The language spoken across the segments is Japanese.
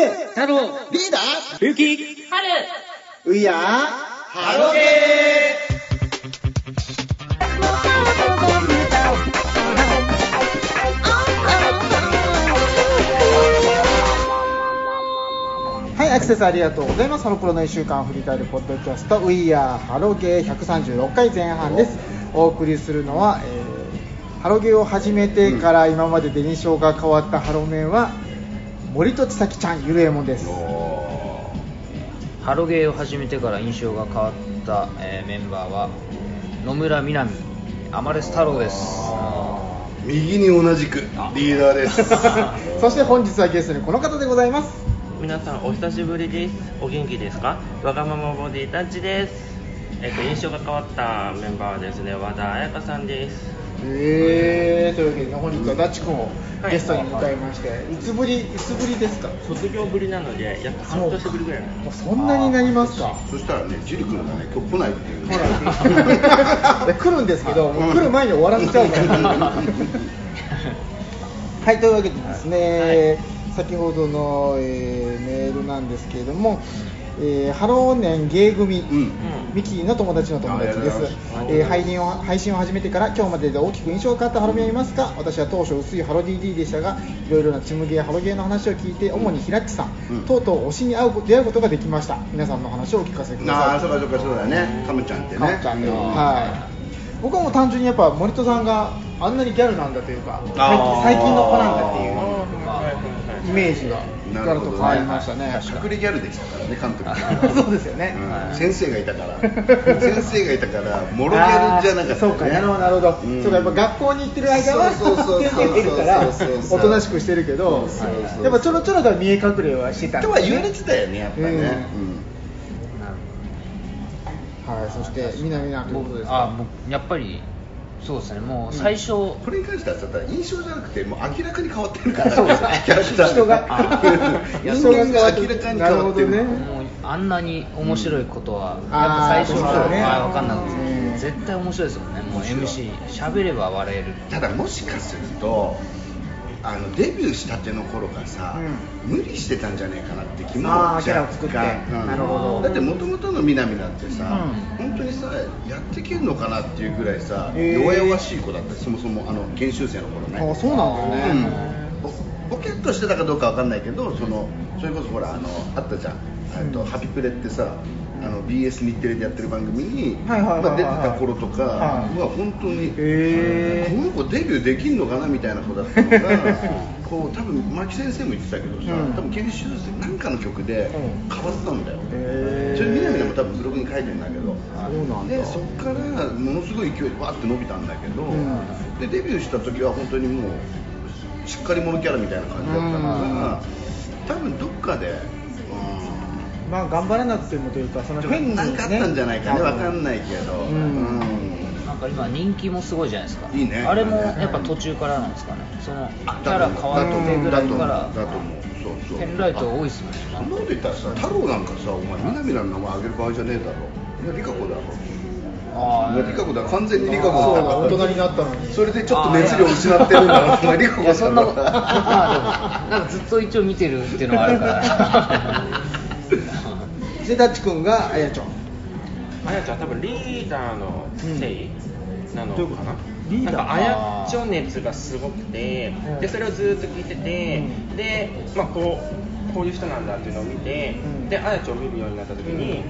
ケ太郎。リーダー。ゆき春。ウィアー。ハロゲー。はい、アクセスありがとうございます。ハロプロの1週間を振り返るポッドキャスト、ウィアーハロゲー。136回前半です。お送りするのは、えーハロゲーを始めてから今までで印象が変わったハロメンは、森戸千咲ちゃん、ゆるえもんです。ハロゲーを始めてから印象が変わった、えーメンバーは野村みなみアマレス太郎です。右に同じくリーダーです。そして本日はゲストにこの方でございます。皆さんお久しぶりです。お元気ですか？わがままボディタッチです。えっと印象が変わったメンバーはですね和田彩香さんですえー、というわけで、本日はダッチ君をはい。ゲストに迎えまして、い。つぶり、いつぶりですか？卒業ぶりなので約半年ぶりぐらいもう。そんなになりますか？そしたらねジリ君がね今日来ないっていう。ねで 来るんですけど、もう来る前に終わらせちゃうから。はい、というわけでですね、先ほどの、えーメールなんですけれども、えーハローネンゲー組、うん。ミキの友達の友達です。えー配信を配信を始めてから今日までで大きく印象が変わったハロメンはいますか？私は当初薄いハロ DD でしたがいろいろなチムゲーハロゲーの話を聞いて主にひらっちさん、うん。とうとう推しに会う出会うことができました。皆さんの話をお聞かせください。ああそうかそうかそうだね。カムちゃんってね。かっちゃんね。うん。はい。僕はもう単純にやっぱ森戸さんがあんなにギャルなんだというか最近の子なんだっていうイメージがガラッと変わりましたね。隠れギャルでしたからね監督。そうですよね、うん。先生がいたから。先生がいたからモロギャルじゃなかった、ね、そうか。なるほどなるほど、うん。そうかやっぱ学校に行ってる間はそうそうそうそう。出てるからそうそうそうおとなしくしてるけどそうそうそうやっぱちょろちょろとは見え隠れはしてたとは言われてたよねはいそして南なん。てことですあか僕やっぱりそうですね。もう最初、これに関してはさ印象じゃなくてもう明らかに変わってるから。そうですね。キャラクター。人が。人間が明らかに変わってるねもうあんなに面白いことは、うん。やっぱ最初あーそうねは分かんなくて、うん絶対面白いですもんね。もう MC 喋れば笑える。ただもしかするとあのデビューしたての頃がさ、無理してたんじゃねえかなって気もキャラを作って。若干。なるほど。だってもともとの南なんてさ、う本当にさやっていけるのかなっていうぐらいさ、へー。弱々しい子だった。そもそもあの研修生の頃ね。あそうなんだよね、ボボケっとしてたかどうかわかんないけどそのそれこそほらあのあったじゃん、とハピプレってさあの BS 日テレでやってる番組に、出てた頃とかははい本当に、へー。この子デビューできんのかなみたいな子だったのが こう多分牧先生も言ってたけどさ、うん。多分研修生なんかの曲でうん。変わったんだよ、へー。それ南でも多分ブログに書いてるんだけどそうなんだ。でそっからものすごい勢いでわーって伸びたんだけど、ん。でデビューした時は本当にもうしっかり者キャラみたいな感じだったから、多分どっかで、うんまあ頑張らなくてもというかその変に、ね、なんかあったんじゃないかねわかんないけど、うん。なんか今人気もすごいじゃないですか。いいね。あれもやっぱ途中からなんですかね。そのキあャラ変わってぐらいから。だと思う。だと思う。そうそう。ペンライト多いっすもんね。そんなこと言ったらさ太郎なんかさお前南の名前あげる場合じゃねえだろ。いやリカ子だろあいやリカ子だ完全にリカ子大人になったのに。それでちょっと熱量失ってるんだろお前リカ子そんなことだろまあでも なんかずっと一応見てるっていうのはあるから。でダッチ君があやちゃん。あやちゃん多分リーダーのせいなのかな、なんかあやちょ熱がすごくて、うんでそれをずっと聞いてて、うん。で、まあ、こうこういう人なんだっていうのを見て、うん。であやちゃんを見るようになった時に、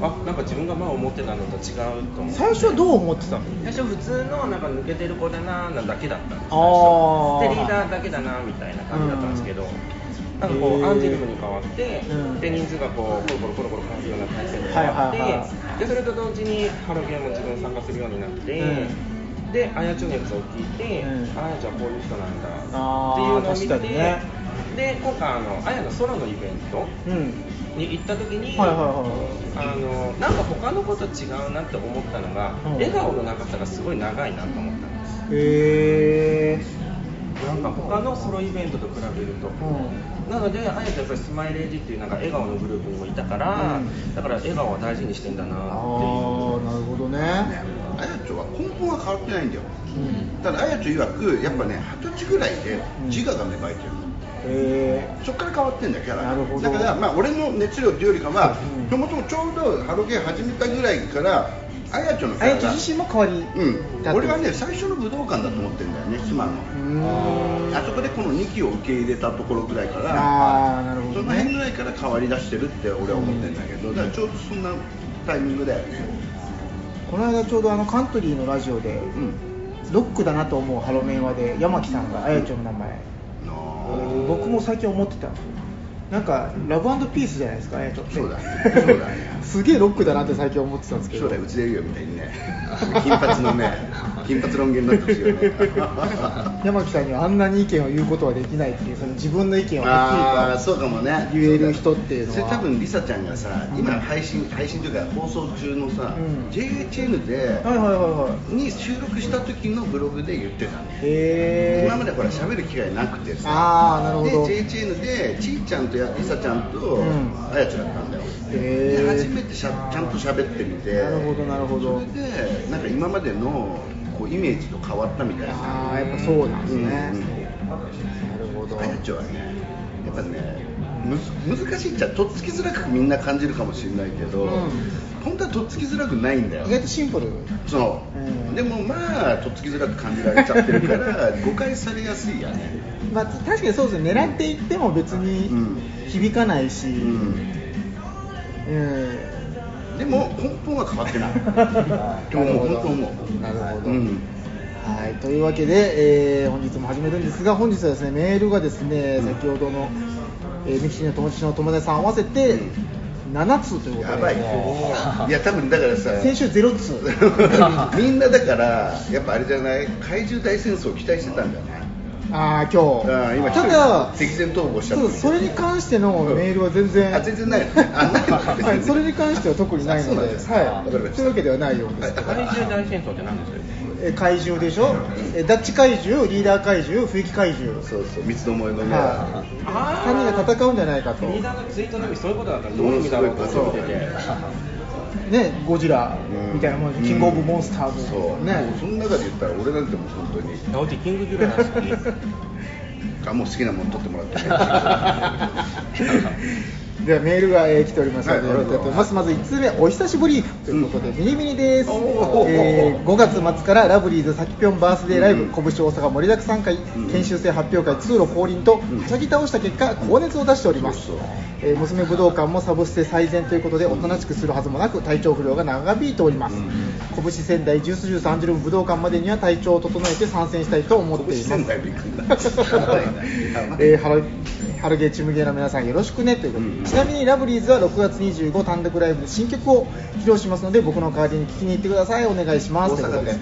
あなんか自分が前思ってたのと違うと思って。最初はどう思ってたの？最初普通のなんか抜けてる子だななんだけだったんです。最あでリーダーだけだなみたいな感じだったんですけど、なんかこうアンジェルムに変わって、うん。で人数がこうコロコロコロコロ変わるような体制に変はいわって、でそれと同時にハロゲーも自分参加するようになって、うん。であやちょ熱を聞いて、うん。あやちゃんこういう人なんだあーっていうのを見て、ねで今回あのあやのソロのイベントうん。に行った時に、はいはいはいあのなんか他の子と違うなって思ったのが、うん。笑顔の長さがすごい長いなと思ったんです。へえ。なんか他のソロイベントと比べると、うん。なのであえてやっぱりスマイレージっていうなんか笑顔のグループにもいたから、うん。だから笑顔は大事にしてんだなっていう。ああなるほどね。あやちょは根本は変わってないんだよ。うん。ただあやちょ曰くやっぱね二十歳ぐらいで自我が芽生えてるえそこから変わってんだよキャラだからまあ俺の熱量っていうよりかはうん。そもそもちょうどハロゲー始めたぐらいからあやちょのキャラがあやち自身も変わりうん。俺はね最初の武道館だと思ってるんだよね妻の。あそこでこの2期を受け入れたところぐらいからああなるほどその辺ぐねらいから変わり出してるって俺は思ってるんだけど、だからちょうどそんなタイミングだよねこの間ちょうどあのカントリーのラジオでうん。ロックだなと思うハロメン話で山木さんがあやちょの名前僕も最近思ってた。なんかラブピースじゃないですかあやちょってそうだ そうだね。すげえロックだなって最近思ってたんですけど。将来うちでいるよみたいにね。金髪のね金髪ロン毛になってほしいよね。山木さんにはあんなに意見を言うことはできないっていうその自分の意見をそうかもね。言える人っていうのは。それ多分リサちゃんがさ今配信配信というか放送中のさ、うん。JHN ではいはいはいはい。に収録した時のブログで言ってたの。へえ今までほら喋る機会なくてさ。あーなるほど。で JHN でちーちゃんとやリサちゃんとん。あやちゃんだったんだよ。で初めてしゃちゃんと喋ってみて。なるほどなるほど。それでなんか今までのこうイメージと変わったみたいな。ああやっぱそうなんですね、なるほど。はねやっぱねむず難しいっちゃとっつきづらくみんな感じるかもしれないけど、うん。本当はとっつきづらくないんだよ。意外とシンプル。そう、うん。でもまあとっつきづらく感じられちゃってるから 誤解されやすいよね。まあ、確かにそうですね。狙っていっても別にうん。響かないし、ううんんでも根本は変わってない。でももう本当思う。なるほど、うん。はい、というわけで、えー本日も始めるんですが本日はですねメールがですね、うん先ほどの、えーミキシーの友達の友達さん合わせてうん7通ということで。やばい。い。や多分だからさ先週0通。みんなだからやっぱあれじゃない？怪獣大戦争を期待してたんじゃないああ今日。あー今ただ敵前逃亡しちゃったそれに関してのメールは全然、あ全然ない。のね。それに関しては特にないので、はい、わかりました。そういうわけではないようです。けど、怪獣大戦争って何ですか？え怪獣でしょ、えダッチ怪獣、リーダー怪獣、冬木怪獣、そうそう三つどもえのね、はい、あー。3人が戦うんじゃないかと、のツイートの時そういうことだったらどういう意味だろうと思っててね、ゴジラみたいなもんで、うんキングオブモンスターズそう。ね、もうその中で言ったら俺なんてもう本当に。あうちキングギュラが好きあもう好きなもの取ってもらって。ね ではメールが、えー来ておりますので、はいます。まず1通目、お久しぶりということで、ミニミニです。えー5月末からラブリーズさきぴょんバースデーライブ、うん。拳大阪盛りだくさん会、ん。研修生発表会、通路降臨と、ん。はしゃぎ倒した結果、高熱を出しております。そうそう。えー娘武道館もサブステ最善ということで、おとなしくするはずもなく、体調不良が長引いております。うん。拳仙台ジュースジュースアンジュルム武道館までには体調を整えて参戦したいと思っています。ハロハロゲーチームゲーの皆さんよろしくねということで、うん。ちなみにラブリーズは6月25単独ライブで新曲を披露しますので僕の代わりに聴きに行ってください。お願いします。ということで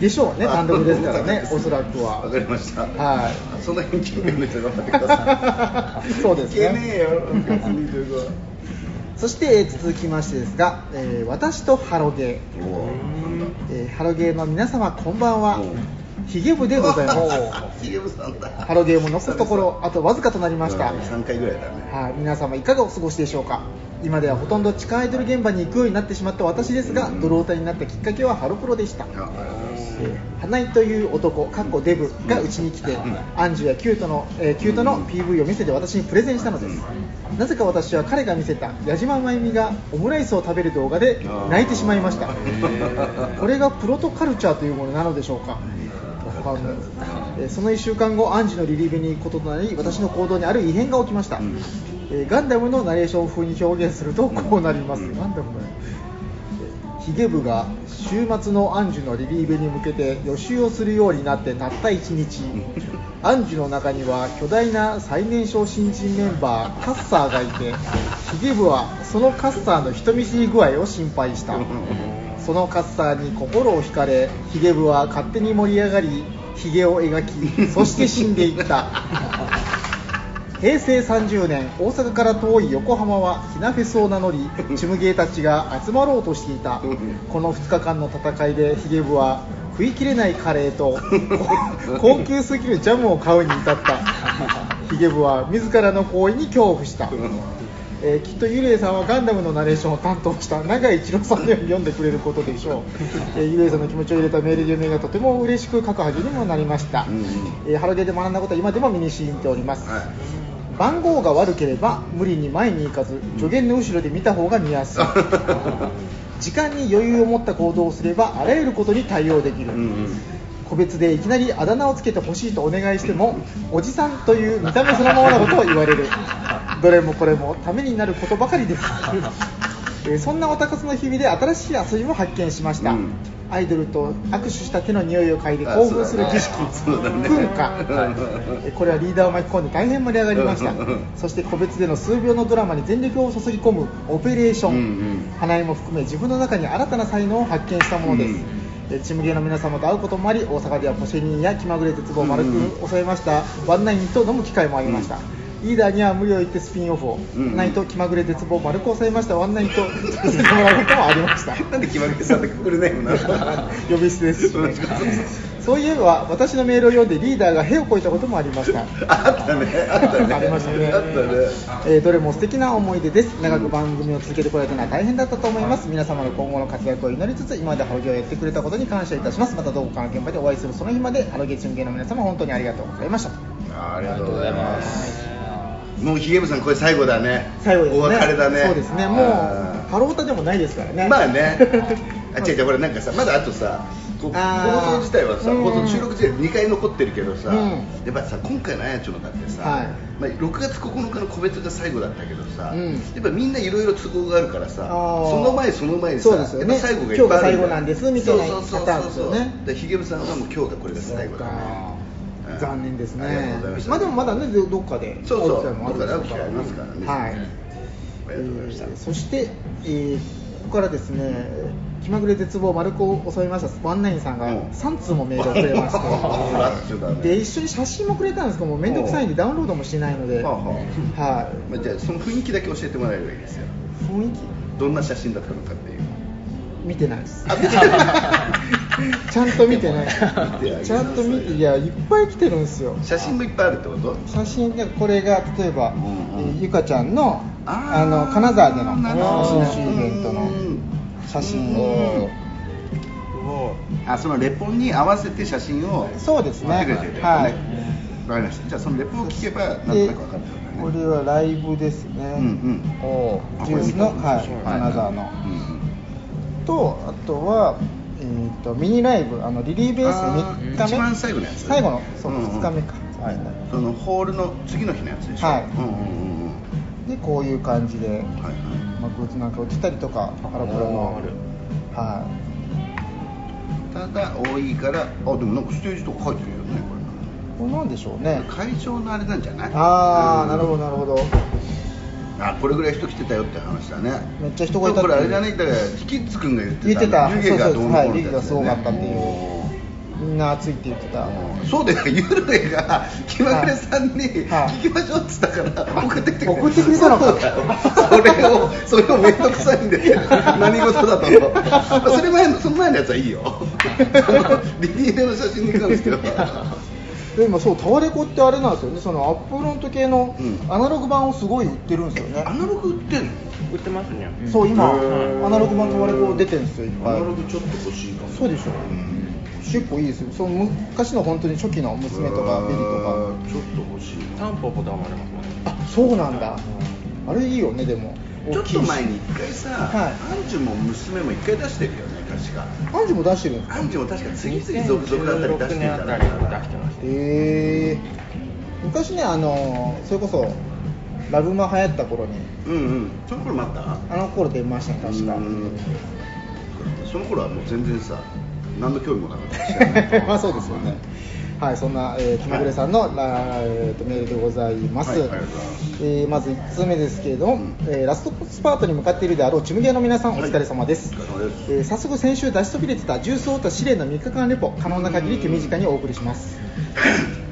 でしょうね単独ですからねおそらくは。わかりました。はい。その辺決める人頑張ってください。そうですね。そして、えー続きましてですが、えー私とハロゲー、おー。えーハロゲーの皆様こんばんは。うんヒゲ部でございます。ヒゲブさんだ。ハロゲーも残すところあとわずかとなりました、3回ぐらいだね。はい、皆様いかがお過ごしでしょうか。今ではほとんど地下アイドル現場に行くようになってしまった私ですが、ドロータになったきっかけはハロプロでした。花井という男、かっこデブがうちに来て、アンジュやキュートの、えーキュートの PV を見せて私にプレゼンしたのです、なぜか私は彼が見せた矢島真由美がオムライスを食べる動画で泣いてしまいました。これがプロトカルチャーというものなのでしょうかわかんないえーその1週間後アンジュのリリーベに行くこととなり私の行動にある異変が起きました、うん。えーガンダムのナレーション風に表現するとこうなります、うん。ガンダムのヒゲ部が週末のアンジュのリリーベに向けて予習をするようになってたった1日。アンジュの中には巨大な最年少新人メンバーカッサーがいてヒゲ部はそのカッサーの人見知り具合を心配したそのカッサーに心を惹かれヒゲ部は勝手に盛り上がりヒゲを描きそして死んでいった。平成30年大阪から遠い横浜はひなフェスを名乗りチムゲーたちが集まろうとしていた。この2日間の戦いでヒゲ部は食い切れないカレーと 高級すぎるジャムを買うに至った。ヒゲ部は自らの行為に恐怖した、えーきっとユレイさんはガンダムのナレーションを担当した。永井一郎さんのように読んでくれることでしょう、えーユレイさんの気持ちを入れたメールで読みがとても嬉しく書くはずにもなりました、うんうん。えーハロゲーで学んだことは今でも身に染みております、はい。番号が悪ければ無理に前に行かず助言の後ろで見た方が見やすい。時間に余裕を持った行動をすればあらゆることに対応できる、うんうん。個別でいきなりあだ名をつけてほしいとお願いしてもおじさんという見た目そのままなことを言われるどれもこれもためになることばかりです。えーそんなオタ活の日々で新しい遊びも発見しました、うん。アイドルと握手した手の匂いを嗅いで興奮する儀式。そうだね。噴火。そうだねえーこれはリーダーを巻き込んで大変盛り上がりました。うんうんそして個別での数秒のドラマに全力を注ぎ込むオペレーション、うんうん。花江も含め自分の中に新たな才能を発見したものです、うんえーチームゲーの皆様と会うこともあり大阪ではポシェニーや気まぐれ鉄棒を丸く襲いました、ワンナインと飲む機会もありました、リーダーには無理を言ってスピンオフを、うん。ないと気まぐれ鉄棒を丸く抑えました。ワンナインとさせてもらうこともありました。なんで決まりさんってフルネームな。の 呼び捨てです。しねそういえば私のメールを読んでリーダーが屁をこいたこともありました。あったね。あったね。ありましたね。あったね。えーどれも素敵な思い出です。長く番組を続けてこられたのは大変だったと思います。皆様の今後の活躍を祈りつつ今までハロゲをやってくれたことに感謝いたします。またどこかの現場でお会いするその日までハロゲチームゲーの皆様本当にありがとうございました。あありがとうございますもうひげ部さんこれ最後だね。最後ですね。お別れだね。そうですね。もうあハロータでもないですからね。ーまあね。あ違う違うほらなんかさまだあとさ放送自体はさうん。放送収録自体2回残ってるけどさ、うん。やっぱさ今回のあやちょのだってさ、はい。まあ、6月9日の個別が最後だったけどさ、うん。やっぱみんないろいろ都合があるからさその前その前にさね。やっぱ最後がいっぱいある今日が最後なんですみたいなそうそうそうパターンですよねでひげ部さんはもう今日がこれが最後だね。うん残念ですね。まあでもまだねどどっかでそうそう。どっかで機会ありますからね。はい。えーそして、えーここからですね気まぐれ絶望丸子を襲いましたワンナインさんがうん。3通もメールをくれまして。で一緒に写真もくれたんですけど面倒くさいんでダウンロードもしないので、はあははまあ、じゃあその雰囲気だけ教えてもらえればいいですよ。い、雰囲気？どんな写真だったのかっていう。見てないです ちゃんと見てない。ちゃんと見ていやいっぱい来てるんですよ。写真もいっぱいあるってこと？写真でこれが例えば、うんうん。えーゆかちゃんのあの金沢での写真集イベントのうん写真うんをあそのレポに合わせて写真をそうですね。持ってくれてるってこと？はい。ねわかりました。じゃあそのレポを聞けばなんとなく分かるこれはライブですね、うんうん。おジュースの、はい、はい金沢の、うんうん。とあとは、えー、とミニライブあのリリーベースあー3日目？一番最後のやつ。最後のそう、うんうん2日目か、はい。そのホールの次の日のやつでしょ？はい。うんうんうんうん。でこういう感じで、はいはい。まあ、グッズなんか売ってたりとかハロプロの。はただ多いからあでもなんかステージとか書いてるよねいこれなんでしょうね。これ会場のあれなんじゃない？ああ、うんなるほどなるほどあこれぐらい人来てたよって話だね。めっちゃ人がいたってこれあれじゃない？だからキッズくんが言ってた言ってた。湯気がどうのこうのそうそう。はいがすごかったっていう。みんな熱いって言ってた。そうだよ、ゆるえが気まぐれさんにはい。聞きましょうっつったから送ってきてくれ送ってくれたのか。それを、それを面倒くさいんで何事だとまあそれ前の、その前のやつはいいよ。リリーベの写真に関してはで今そうタワレコってあれなんですよね。そのアップフロント系のうん。アナログ版をすごい売ってるんですよね、アナログ売ってんの？売ってますね。そう今アナログ版タワレコ出てるんですよいっぱいアナログちょっと欲しいかも。そうでしょう。ん結構いいですよ。その昔の本当に初期の娘とかベリとか。ちょっと欲しいタンポポとかもありますもんね。あそうなんだ。あれいいよねでも。ちょっと前に一回さ、はい。アンジュも娘も一回出してるよね確か。アンジュも出してるんですかアンジュも確か次々続々あたり出して2016る年あたりに出してましたへえ昔ねあのそれこそラブマ流行った頃に。うんうん。その頃もあった？あの頃出ましたね確か。うん。その頃はもう全然さ何の興味もなかった まあそうですよねはいそんな、えー、気まぐれさんの、ラえーとメールでございます、はいえーまず1通目ですけれども、うん。えーラストスパートに向かっているであろうチムゲーの皆さんお疲れ様です、です。えー早速先週出しそびれてた重曹と試練の3日間レポ可能な限り手短にお送りします、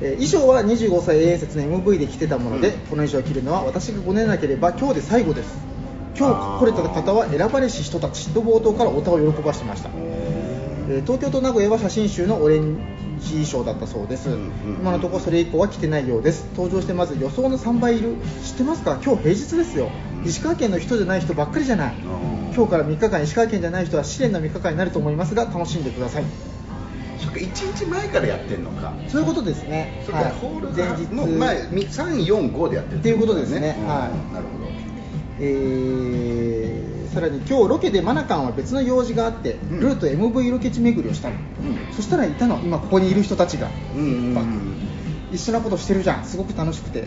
えー衣装は25歳 A 説の MV で着てたもので、うん。この衣装を着るのは私が5年なければ今日で最後です。今日来れた方は選ばれし人たちと冒頭からお歌を喜ばしてました。えー東京と名古屋は写真集のオレンジ衣装だったそうです、うんうん今のところそれ以降は来てないようです。登場してまず予想の3倍いる。知ってますか？今日平日ですよ。うん。石川県の人じゃない人ばっかりじゃない。今日から3日間石川県じゃない人は試練の3日間になると思いますが楽しんでください。そっか1日前からやってんのか。そういうことですね。そっか、はい。ホール前日。の前345でやってるっていうことですね。うん。はい。なるほど。えーさらに今日ロケでマナカンは別の用事があって、うん。ルーと MV ロケ地巡りをしたの、うん。そしたらいたの今ここにいる人たちが、うんうんうん。一緒なことしてるじゃん。すごく楽しくて、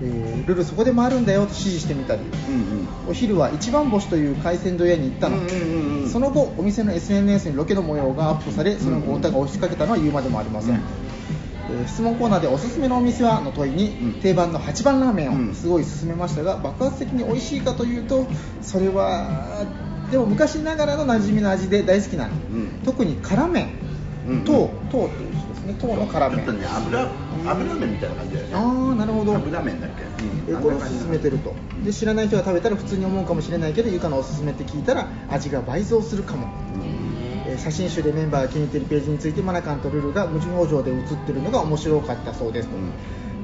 えールルそこで回るんだよと指示してみたり。うんお昼は一番星という海鮮丼屋に行ったの、うんうんうんうん。その後お店の SNS にロケの模様がアップされその後歌が押しかけたのは言うまでもありません、うんえー質問コーナーでおすすめのお店はの問いに、うん。定番の8番ラーメンうん。をすごい勧めましたが、爆発的に美味しいかというとそれはでも昔ながらの馴染みの味で大好きなの、うん。特に辛麺うんうん。糖糖っていう字ですね。糖の辛麺。ちょっとね油油麺みたいな感じだよね。ああなるほど。油麺だっけ、えこれを勧めてると。で知らない人が食べたら普通に思うかもしれないけどゆかのおすすめって聞いたら味が倍増するかも、えー写真集でメンバーが気に入っているページについてマナカンとルルが無表情で写ってるのが面白かったそうです。と、うん。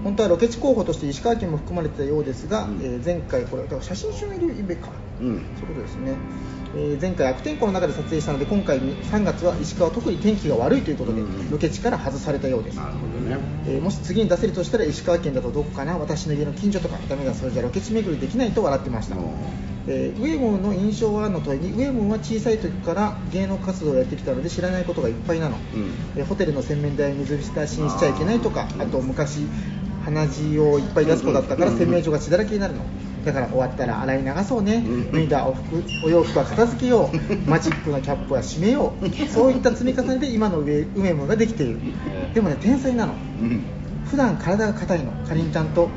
本当はロケ地候補として石川県も含まれてたようですが、うん。えー前回これ写真集のイベか、うん。そういうことですね、えー前回悪天候の中で撮影したので今回3月は石川は特に天気が悪いということで、うんロケ地から外されたようです。なるほどね。えーもし次に出せるとしたら石川県だとどこかな？私の家の近所とかダメだそれじゃロケ地巡りできないと笑ってました、うんえーウェムの印象はの問いにウェムは小さい時から芸能活動をやってきたので知らないことがいっぱいなの、うん。えーホテルの洗面台を水浸しにしちゃいけないとかあと昔鼻血をいっぱい出す子だったからうん洗面所が血だらけになるの。だから終わったら洗い流そうね。うん脱いだお服お洋服は片付けよう。マジックのキャップは閉めよう。そういった積み重ねで今のウェウェムができている。でもね天才なの。うん。普段体が硬いの。かりんちゃんと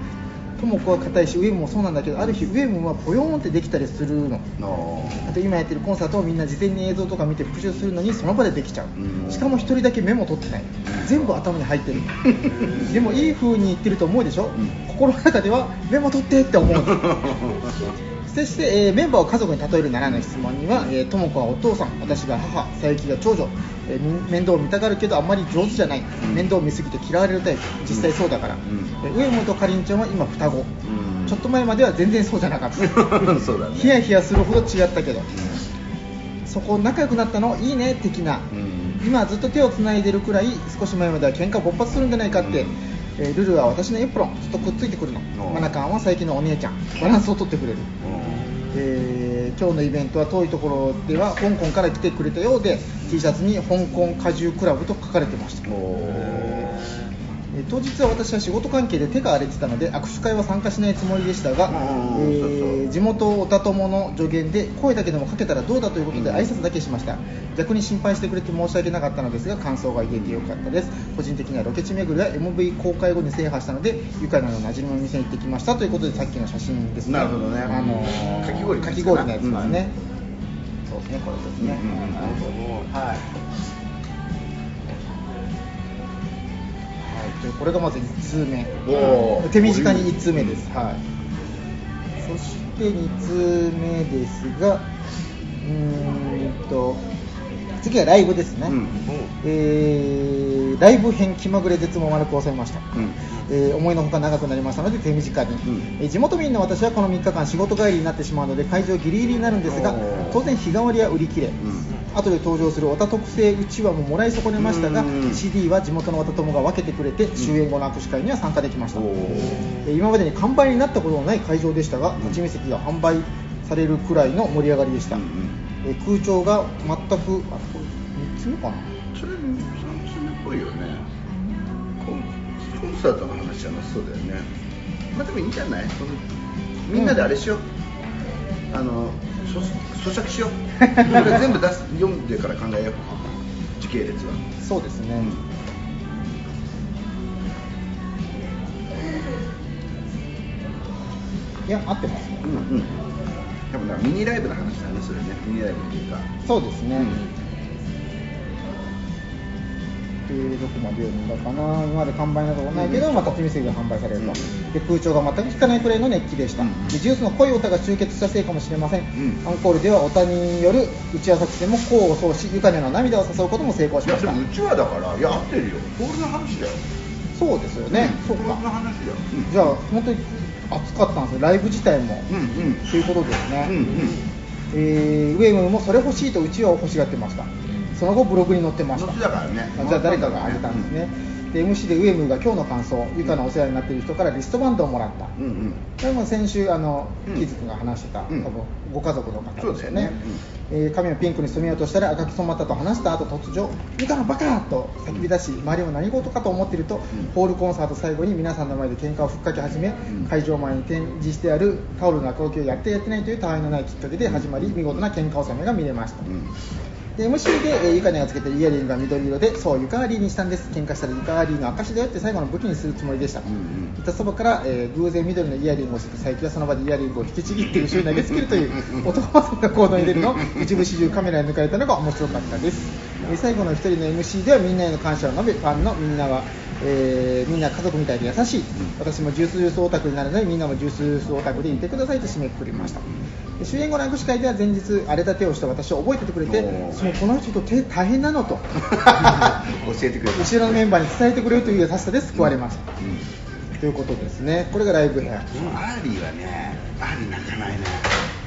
とも子は硬いしウェムもそうなんだけどある日ウェムはポヨーンってできたりするの。のあと今やってるコンサートをみんな事前に映像とか見て復習するのにその場でできちゃう、うん。しかも一人だけメモ取ってない。全部頭に入ってる。でもいい風に言ってると思うでしょ、うん。心の中ではメモ取ってって思う そして、えーメンバーを家族に例えるならの質問には、えー、とも子はお父さん私が母佐伯が長女、えーみ面倒を見たがるけどあんまり上手じゃない、ん。面倒を見すぎて嫌われるタイプ。実際そうだから、うん。えー上本かりんちゃんは今双子、うん。ちょっと前までは全然そうじゃなかった。そうだね。ヒヤヒヤするほど違ったけど、そこ仲良くなったの？いいね？的な、うん。今はずっと手をつないでるくらい少し前までは喧嘩勃発するんじゃないかって、えールルは私のエプロンずっとくっついてくるの。おマナカンは最近のお姉ちゃん。バランスをとってくれる、えー今日のイベントは遠いところでは香港から来てくれたようで T シャツに香港果汁クラブと書かれてました当日は私は仕事関係で手が荒れてたので握手会は参加しないつもりでしたが、うんえー地元おた友の助言で声だけでもかけたらどうだということでうん。挨拶だけしました、逆に心配してくれて申し訳なかったのですが感想が言えてよかったです。個人的にはロケ地巡りは MV 公開後に制覇したので愉快なの馴染みのお店に行ってきました。ということでさっきの写真ですね。なるほどね。あのーかき氷かき氷のやつですね、そうですねこれですね、うんうんうん。なるほどはいはい、でこれがまず1通目。手短に1通目です、はい、そして2通目ですがうーんと次はライブですね、うん。えーライブ編気まぐれ絶望丸く収めました、うん。えー思いのほか長くなりましたので手短に、うん。えー地元民の私はこの3日間仕事帰りになってしまうので会場ギリギリになるんですが当然日替わりは売り切れ、ん。後で登場するオタ特製うちわももらい損ねましたが、うん。CD は地元のオタ友が分けてくれて終演後の握手会には参加できました、えー今までに完売になったことのない会場でしたが立ち見席が販売されるくらいの盛り上がりでした、うんうんえー空調が全くあこれ3つ目かな？それ3つ目っぽいよね。コンサートの話じゃなさそうだよね。まあでもいいんじゃない？そのみんなであれしよう、あのそ咀嚼しよう。こ れ全部出す読んでから考えよう。時系列は。そうですね、いや合ってますね。うんうんかミニライブの話だねそれね。ミニライブっていうか。そうですね、うん。でどこまで読んだかな。今まで完売などはないけど、うん。また立ち見席が販売されると、うん。で空調が全く効かないくらいの熱気でした、うん。でジュースの濃い歌が集結したせいかもしれません、ん。アンコールではオタによる打ち合わせ作戦も功を奏しゆかねの涙を誘うことも成功しました。いやでもうちわだからいや合ってるよ。ホールの話だよ。そうですよね、そうホールのか話だよ、じゃあ本当に熱かったんですよ。ライブ自体も、うんうん。ということですね、うんうん。えーウェームもそれ欲しいとうちわを欲しがってました。その後ブログに載ってました。ね。あじゃあ誰かが上げたんですね、で MC でウエムが今日の感想ゆかのお世話になっている人からリストバンドをもらった、うんうん。これも先週あのうん。キズ君が話してた、うん。多分ご家族の方ですよね。そうだよね。えー髪をピンクに染めようとしたら赤く染まったと話した後突如「ゆかのバカ!」と叫び出し周りも何事かと思っていると、ホールコンサート最後に皆さんの前で喧嘩をふっかけ始め、ん。会場前に展示してあるタオルの赤置きをやってやってないというたわいのないきっかけで始まり見事な喧嘩納めが見れました、うんで MC で、えーゆかねがつけてるイヤリングが緑色でそうゆかりにしたんです。喧嘩したらゆかりの証だよって最後の武器にするつもりでした、うんうん。言ったそばから、えー偶然緑のイヤリングをして佐伯はその場でイヤリングを引きちぎって後ろに投げつけるという男勝りな行動に出るのを一部始終カメラに抜かれたのが面白かったです、えー最後の一人の MC ではみんなへの感謝を述べファンのみんなはえーみんな家族みたいで優しい、私もジュースジュースオタクになるのでみんなもジュースジュースオタクでいてくださいと締めくくりました。で終演後の握手会では前日荒れた手をした私を覚えててくれてそうこの人と手大変なのと。教えてくれた。後ろのメンバーに伝えてくれるという優しさで救われました、うんということですね。これがライブ編アーリーはねアーリー泣かないね。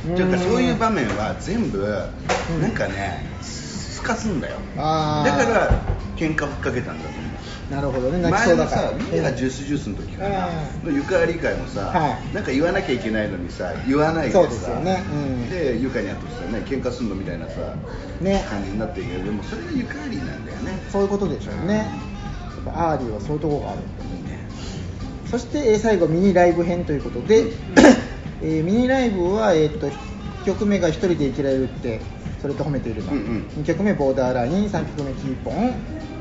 うん。というかそういう場面は全部ん。なんかねすかすんだよ。だから喧嘩ふっかけたんだと思うなるほどね。泣きそうだから。前みんなが Juice=Juice の時かな、うのゆかり会もさ、はい。なんか言わなきゃいけないのにさ、言わないでさ、そうですよね。うん。で、ゆかにゃとしてね、喧嘩すんのみたいなさ、ね。感じになってるけど、でもそれがゆかりなんだよね。そういうことでしょうね。やっぱアーリーはそういうところがある。いいね。そして、えー最後ミニライブ編ということで、えーミニライブは、えー、と1曲目が1人で生きられるってそれって褒めているの、うんうん。2曲目ボーダーライン。3曲目 Keep on、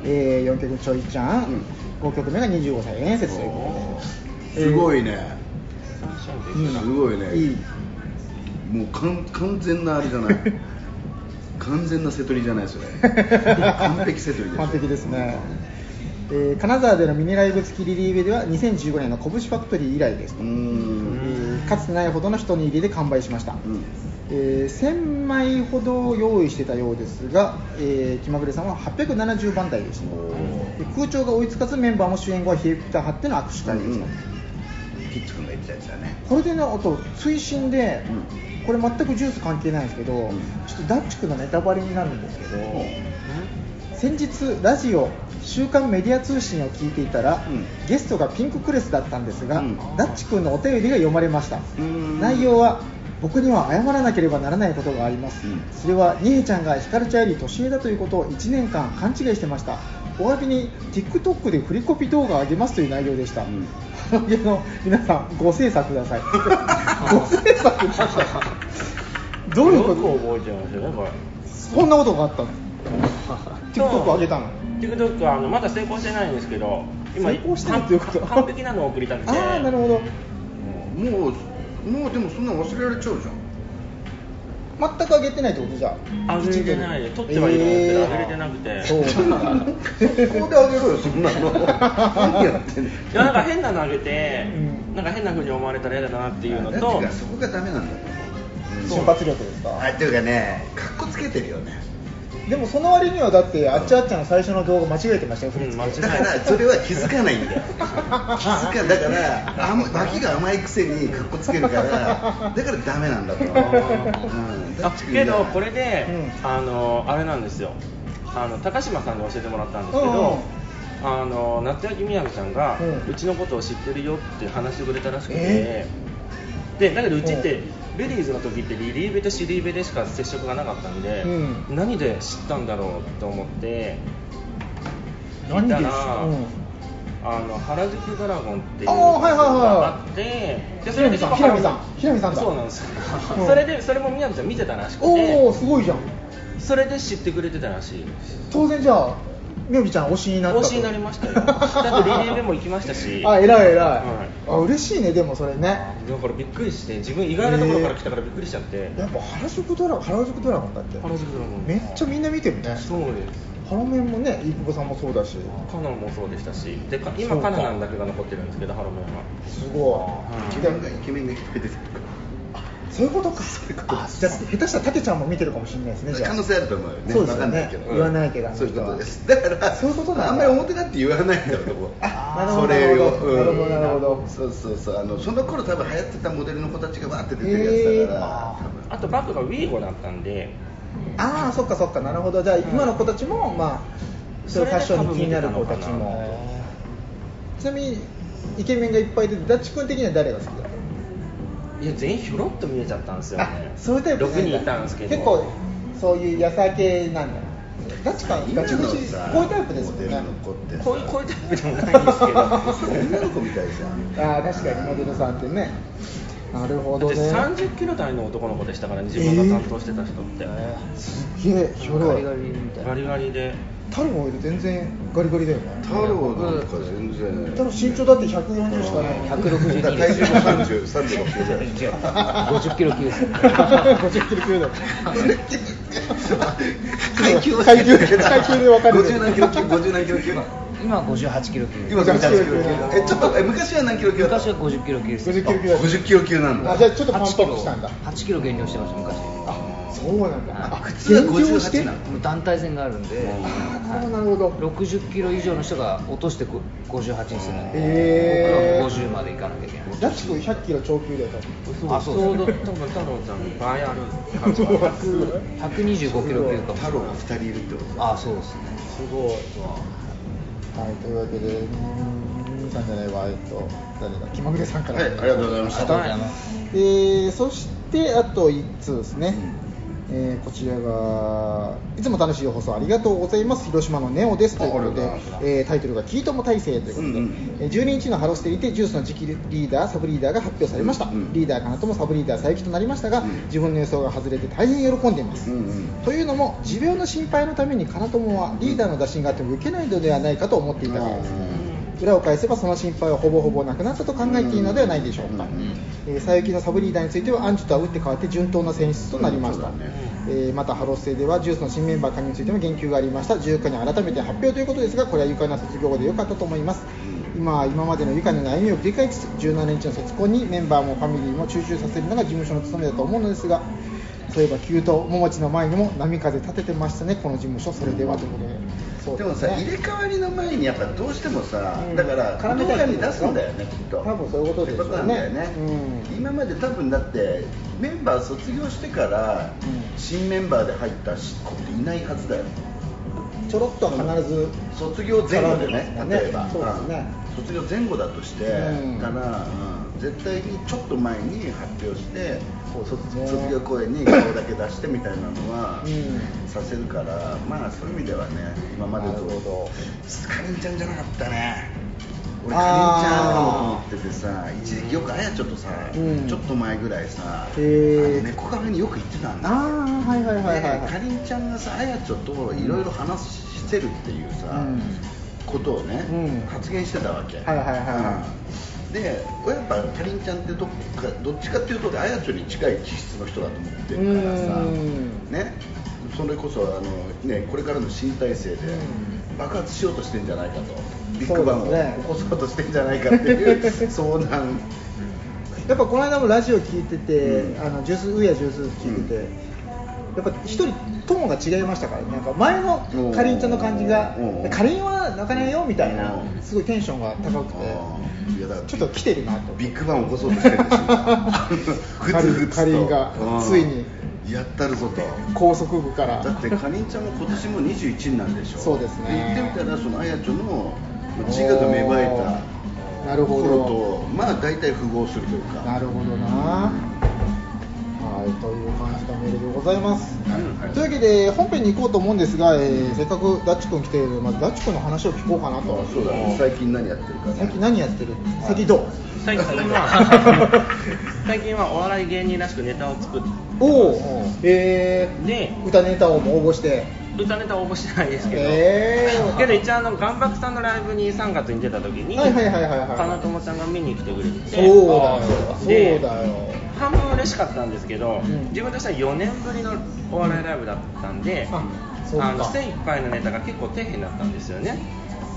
え4曲目ちょいちゃん、5曲目が25歳遠説ということで、すごい、いね、サンシャインとうん一緒だすごいね。いい。もう完完全なあれじゃない、完全な瀬取りじゃない、それ、完璧瀬取りでしょ完璧ですね、えー金沢でのミニライブ付きリリーベでは2015年の拳ファクトリー以来ですと、えん、ーかつてないほどの人に入りで完売しました、うん。えー1000枚ほど用意してたようですが、えー気まぐれさんは870番台でした。で空調が追いつかずメンバーも主演後は冷えピタ張っての握手会でした、キッズ君が言ってたやつだね。これでねあと追伸で、うん。これ全くジュース関係ないんですけど、ん。ちょっとダッチ君のネタバレになるんですけど、先日ラジオ「週刊メディア通信」を聞いていたら、うん。ゲストがピンククレスだったんですが、うん。ダッチ君のお便りが読まれました。ん。内容は僕には謝らなければならないことがあります、うん。それはニエちゃんがヒカルちゃんより年上だということを1年間勘違いしてました。お詫びに TikTok で振りコピ動画を上げますという内容でした、うん。あの皆さんご精査ください。ご精査ください。どういうこよくと覚えてますよねこれ。そんなことがあったの？TikTok 上げたの？TikTok はあのまだ成功してないんですけど今成功してないっていうこと？完完璧なのを送りたくて。ああなるほど。もう、もうでもそんなの忘れられちゃうじゃん。全く上げてないってことじゃあ？上げれてない。で撮ってはいるんですけど、えー上げれてなくて。そうなんだここであげろよ、そんなの。何やってんのいやなんか変なのあげて、うん。なんか変な風に思われたら嫌だなっていうのだとそこがダメなんだよ。瞬発力ですか？あっていうかね、かっこつけてるよね。でもその割にはだってあっちゃあっちゃの最初の動画間違えてましたよ振り付け。うんだからそれは気づかないんだよ。気づかだから甘脇が甘いくせにかっこつけるから、だからダメなんだと。思う。うん。あけどこれで、うん。あのあれなんですよ。あの高島さんに教えてもらったんですけど、うん。あの夏焼みやびちゃんが、ううんちのことを知ってるよって話してくれたらしくて、えでだけどうちって、ベリーズの時ってリリーベとシリーベでしか接触がなかったんで、う何で知ったんだろうと思って聞何でしいたら、うん。あの原宿ドラゴンっていうあーはいはいはい。があってでそれで平見さん平見さん。平見さんだ。そうなんですよ、うん。それでそれもみやびちゃん見てたらしくて。おおすごいじゃん。それで知ってくれてたらしい当然じゃあみやびちゃん推しになったと。推しになりましたよ。だってリリーベも行きましたし。あ偉い偉い、はあ嬉しいねでもそれね。だからびっくりして自分意外なところから来たからびっくりしちゃって、やっぱ原宿ドラゴン原宿ドラゴンだって。原宿ドラゴンめっちゃみんな見てるね。そうです。ハロメンもね飯窪さんもそうだし。カナもそうでしたし。でか。今カナなんだけが残ってるんですけどハロメンは。すごい。イケメンがイケメンがい。っぱい出てくるそういうことかあじゃあ下手したらたけちゃんも見てるかもしれないですね可能性あると思うよね。そうですよねわかんないけど。言わないけどそういうことです。だから、そういうことなんだあんまり表だって言わないんだよ、とこ。あなるほどそれを。なるほどなるほどそうそうそう。あの、その頃多分流行ってたモデルの子たちがわーって出てるやつだから。あとバッグがウィーゴだったんでああそっかそっかなるほどじゃあ今の子たちもまあそういうファッションに気になる子たちもちなみにイケメンがいっぱい出てダッチ君的には誰が好きだいや全員ひょろっと見えちゃったんですよね。あそういうタイプ6人いたんですけど。結構そういうやさ系なんだ。ダッチか今ガチガチこういうタイプですもんねこういうこういうタイプでもないんですけど。女の子みたいじゃん。ああ確かにモデルさんってね。なるほどね。30キロ台の男の子でしたからね自分が担当してた人って、すげえひょろいガリガリみたいな。ガリガリでタロもいる全然ガリガリだよね。太郎なんか全然。太郎身長だって140しかない。162だから体重も30 36キロぐらい違う50キロ級。です50キロ級だ階級は階級階級で分かる50何キロ級50何キロ級？今は58キロ級。今58キロ級。えちょっとえ昔は何キロ級昔は50キロ級です。50キロ級。だ50キロ級なんだ。あじゃあちょっとパンプアップしたんだ。8キロ減量してました昔。あそうなんだ。普通は減量して？58なの。団体戦があるんであなるほど。60キロ以上の人が落としてこ58にするんで、へー。僕らも50までいかなきゃいけない。ダッチ君100キロ超級だよ多分。あそうちょうど多分太郎ちゃん倍ある感じが125キロ級か。も太郎が2人いるってこと。あそうですねすごい。はいというわけでさんじゃないわえっと誰だ？気まぐれさんからはいありがとうございました。えーそしてあと1通ですね、えーこちらがいつも楽しい放送ありがとうございます。広島のネオですということでえータイトルが「キートモ体制」ということで、うんうん。えー12日のハロステにてジュースの次期リーダーサブリーダーが発表されました、うんうん。リーダーかなともサブリーダー佐伯となりましたが、うん。自分の予想が外れて大変喜んでいます、うんうん。というのも持病の心配のために金友はリーダーの打診があっても受けないのではないかと思っていたからです、裏を返せばその心配はほぼほぼなくなったと考えていいのではないでしょうか、うんえー佐伯のサブリーダーについてはアンジュとは打って変わって順当な選出となりました、えーまたハロステではジュースの新メンバー加入についても言及がありました。14日に改めて発表ということですがこれは愉快な卒業後で良かったと思います、今は今までの愉快な悩みを繰り返しつつ17日の卒コンにメンバーもファミリーも集中させるのが事務所の務めだと思うのですがそういえばキュート桃地の前にも波風立ててましたねこの事務所。それではということでそうでもさ、ね。入れ替わりの前にやっぱどうしてもさ、うん。だから動画に出すんだよねきっと。多分そういうことでしょうね。だよね、うん。今まで多分だってメンバー卒業してから、うん。新メンバーで入った子っていないはずだよ。ちょろっとは必ず卒業前後でねね。例えば、そうですね。うん。卒業前後だとして、うん。たら、うん。絶対にちょっと前に発表してそう卒業公演に顔だけ出してみたいなのは、うん。させるからまあそういう意味ではね今までとかりんちゃんじゃなかったね。俺かりんちゃんかもと思っててさ一時期よくあやちょとさ、うん。ちょっと前ぐらいさ猫カフェによく行ってたんだああはいはいはいはい、かりんちゃんがさあやちょといろいろ話してるっていうさ、うん。ことをね、うん。発言してたわけ、はいはいはいで俺やっぱかりんちゃんってどっかどっちかっていうとあやちょに近い気質の人だと思ってるからさうん。ね。それこそあの、ね、これからの新体制でうん。爆発しようとしてんじゃないかと。ビッグバンを起こそうとしてんじゃないかっていう 相談やっぱこの間もラジオ聞いてて、うん。あのジュースウィアジュース聞いてて、やっぱ一人トーンが違いましたからね。なんか前のかりんちゃんの感じがうんかりんは泣かないよみたいなうんすごいテンションが高くていやだからちょっと来てるなと。ビッグバンを起こそうとしてるんですよ。ふつふつと。かりんがうん。ついに。やったるぞと。高速部から。だってかりんちゃんも今年も21になんでしょ。そうですね。言ってみたらそのあやちょの自我が芽生えたなるほ頃どとまあ大体符合するというか。なるほどなはいという感じのメールでございます、はい。というわけで本編に行こうと思うんですが、えーせっかくダッチ君来ているのでまずダッチ君の話を聞こうかなと。そうだね。最近何やってるかね。最近何やってる？最近どう？最近は 最近はお笑い芸人らしくネタを作っおおえ。てー、歌ネタをも応募して歌ネタ応募してないですけど、えー。けど一応あの岩博さんのライブに3月に出た時にかなともちゃんが見に来てくれて。そうだよ。そうでだよ。半分嬉しかったんですけど、ん。自分としては4年ぶりのお笑いライブだったんで、うか。あの精一杯のネタが結構底辺だったんですよね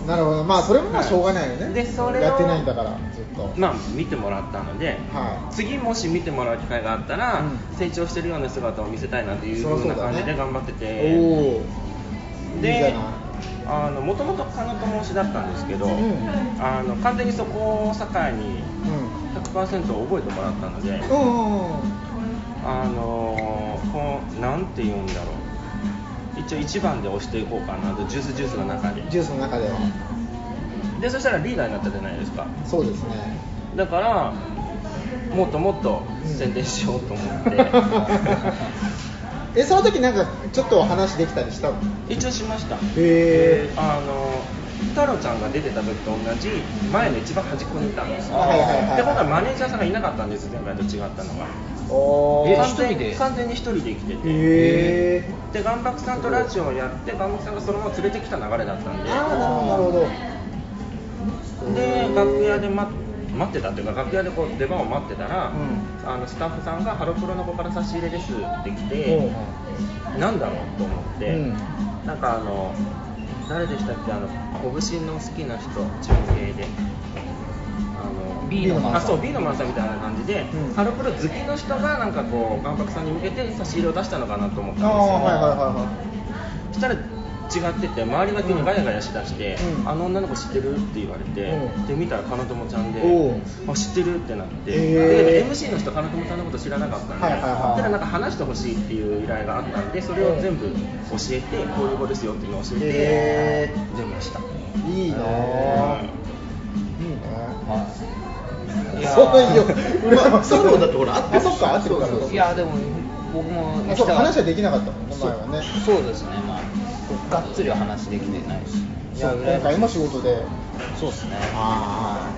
なるほど。まあそれもまあしょうがないよね、でそれをやってないんだからずっと、まあ見てもらったので、は次もし見てもらう機会があったら、うん。成長してるような姿を見せたいなっていうそりゃ風なそうだね。感じで頑張っておて、おいいじゃでない。あのもともと金友推しだったんですけど、んあの完全にそこを境にうん。100%覚えてもらったので、うん。あのこうなんて言うんだろう一応1番で押していこうかなと。ジュースジュースの中で。ジュースの中では。でそしたらリーダーになったじゃないですか。そうですね。だからもっともっと宣伝しようと思って、えその時なんかちょっと話できたりしたの？一応しました。へあの太郎ちゃんが出てた時と同じ前の一番端っこにいたんですよ、はいはいはいで今回マネージャーさんがいなかったんです前回と違ったのが完全一人で？完全に一人で生きてて。へえで岩博さんとラジオをやって岩博さんがそのまま連れてきた流れだったんで。ああなるほどなるほど。で楽屋で待待ってたっていうか楽屋でこう出番を待ってたら、うん。あのスタッフさんがハロプロの子から差し入れですって来て、う。んなんだろうと思って、うん。なんかあの誰でしたっけあの拳の好きな人中継で B のマンさんあそう B のマンみたいな感じで、うん。ハロプロ好きの人がなんかこう万博さんに向けて差し入れを出したのかなと思ったんですあよ、あはいはいはいはい。そしたら違ってて周りが急にガヤガヤしだして、うん。あの女の子知ってるって言われて、うん。で見たら金友ちゃんで、あ知ってるってなって、へー。で MC の人金友ちゃんのこと知らなかったんで、はいはいはい。ただなんか話してほしいっていう依頼があったんでそれを全部教えて、こういう子ですよっていうのを教えて、へ出ました。いいなへぁいいね。はいそういいよまあ太郎だってほら合ってそっか合ってるから。いやでも僕もあそうか話はできなかったもんね前はね。そうですねまあ。がっつりは話できてないし。いそう羨ましい。今回も仕事で。そうですね。あ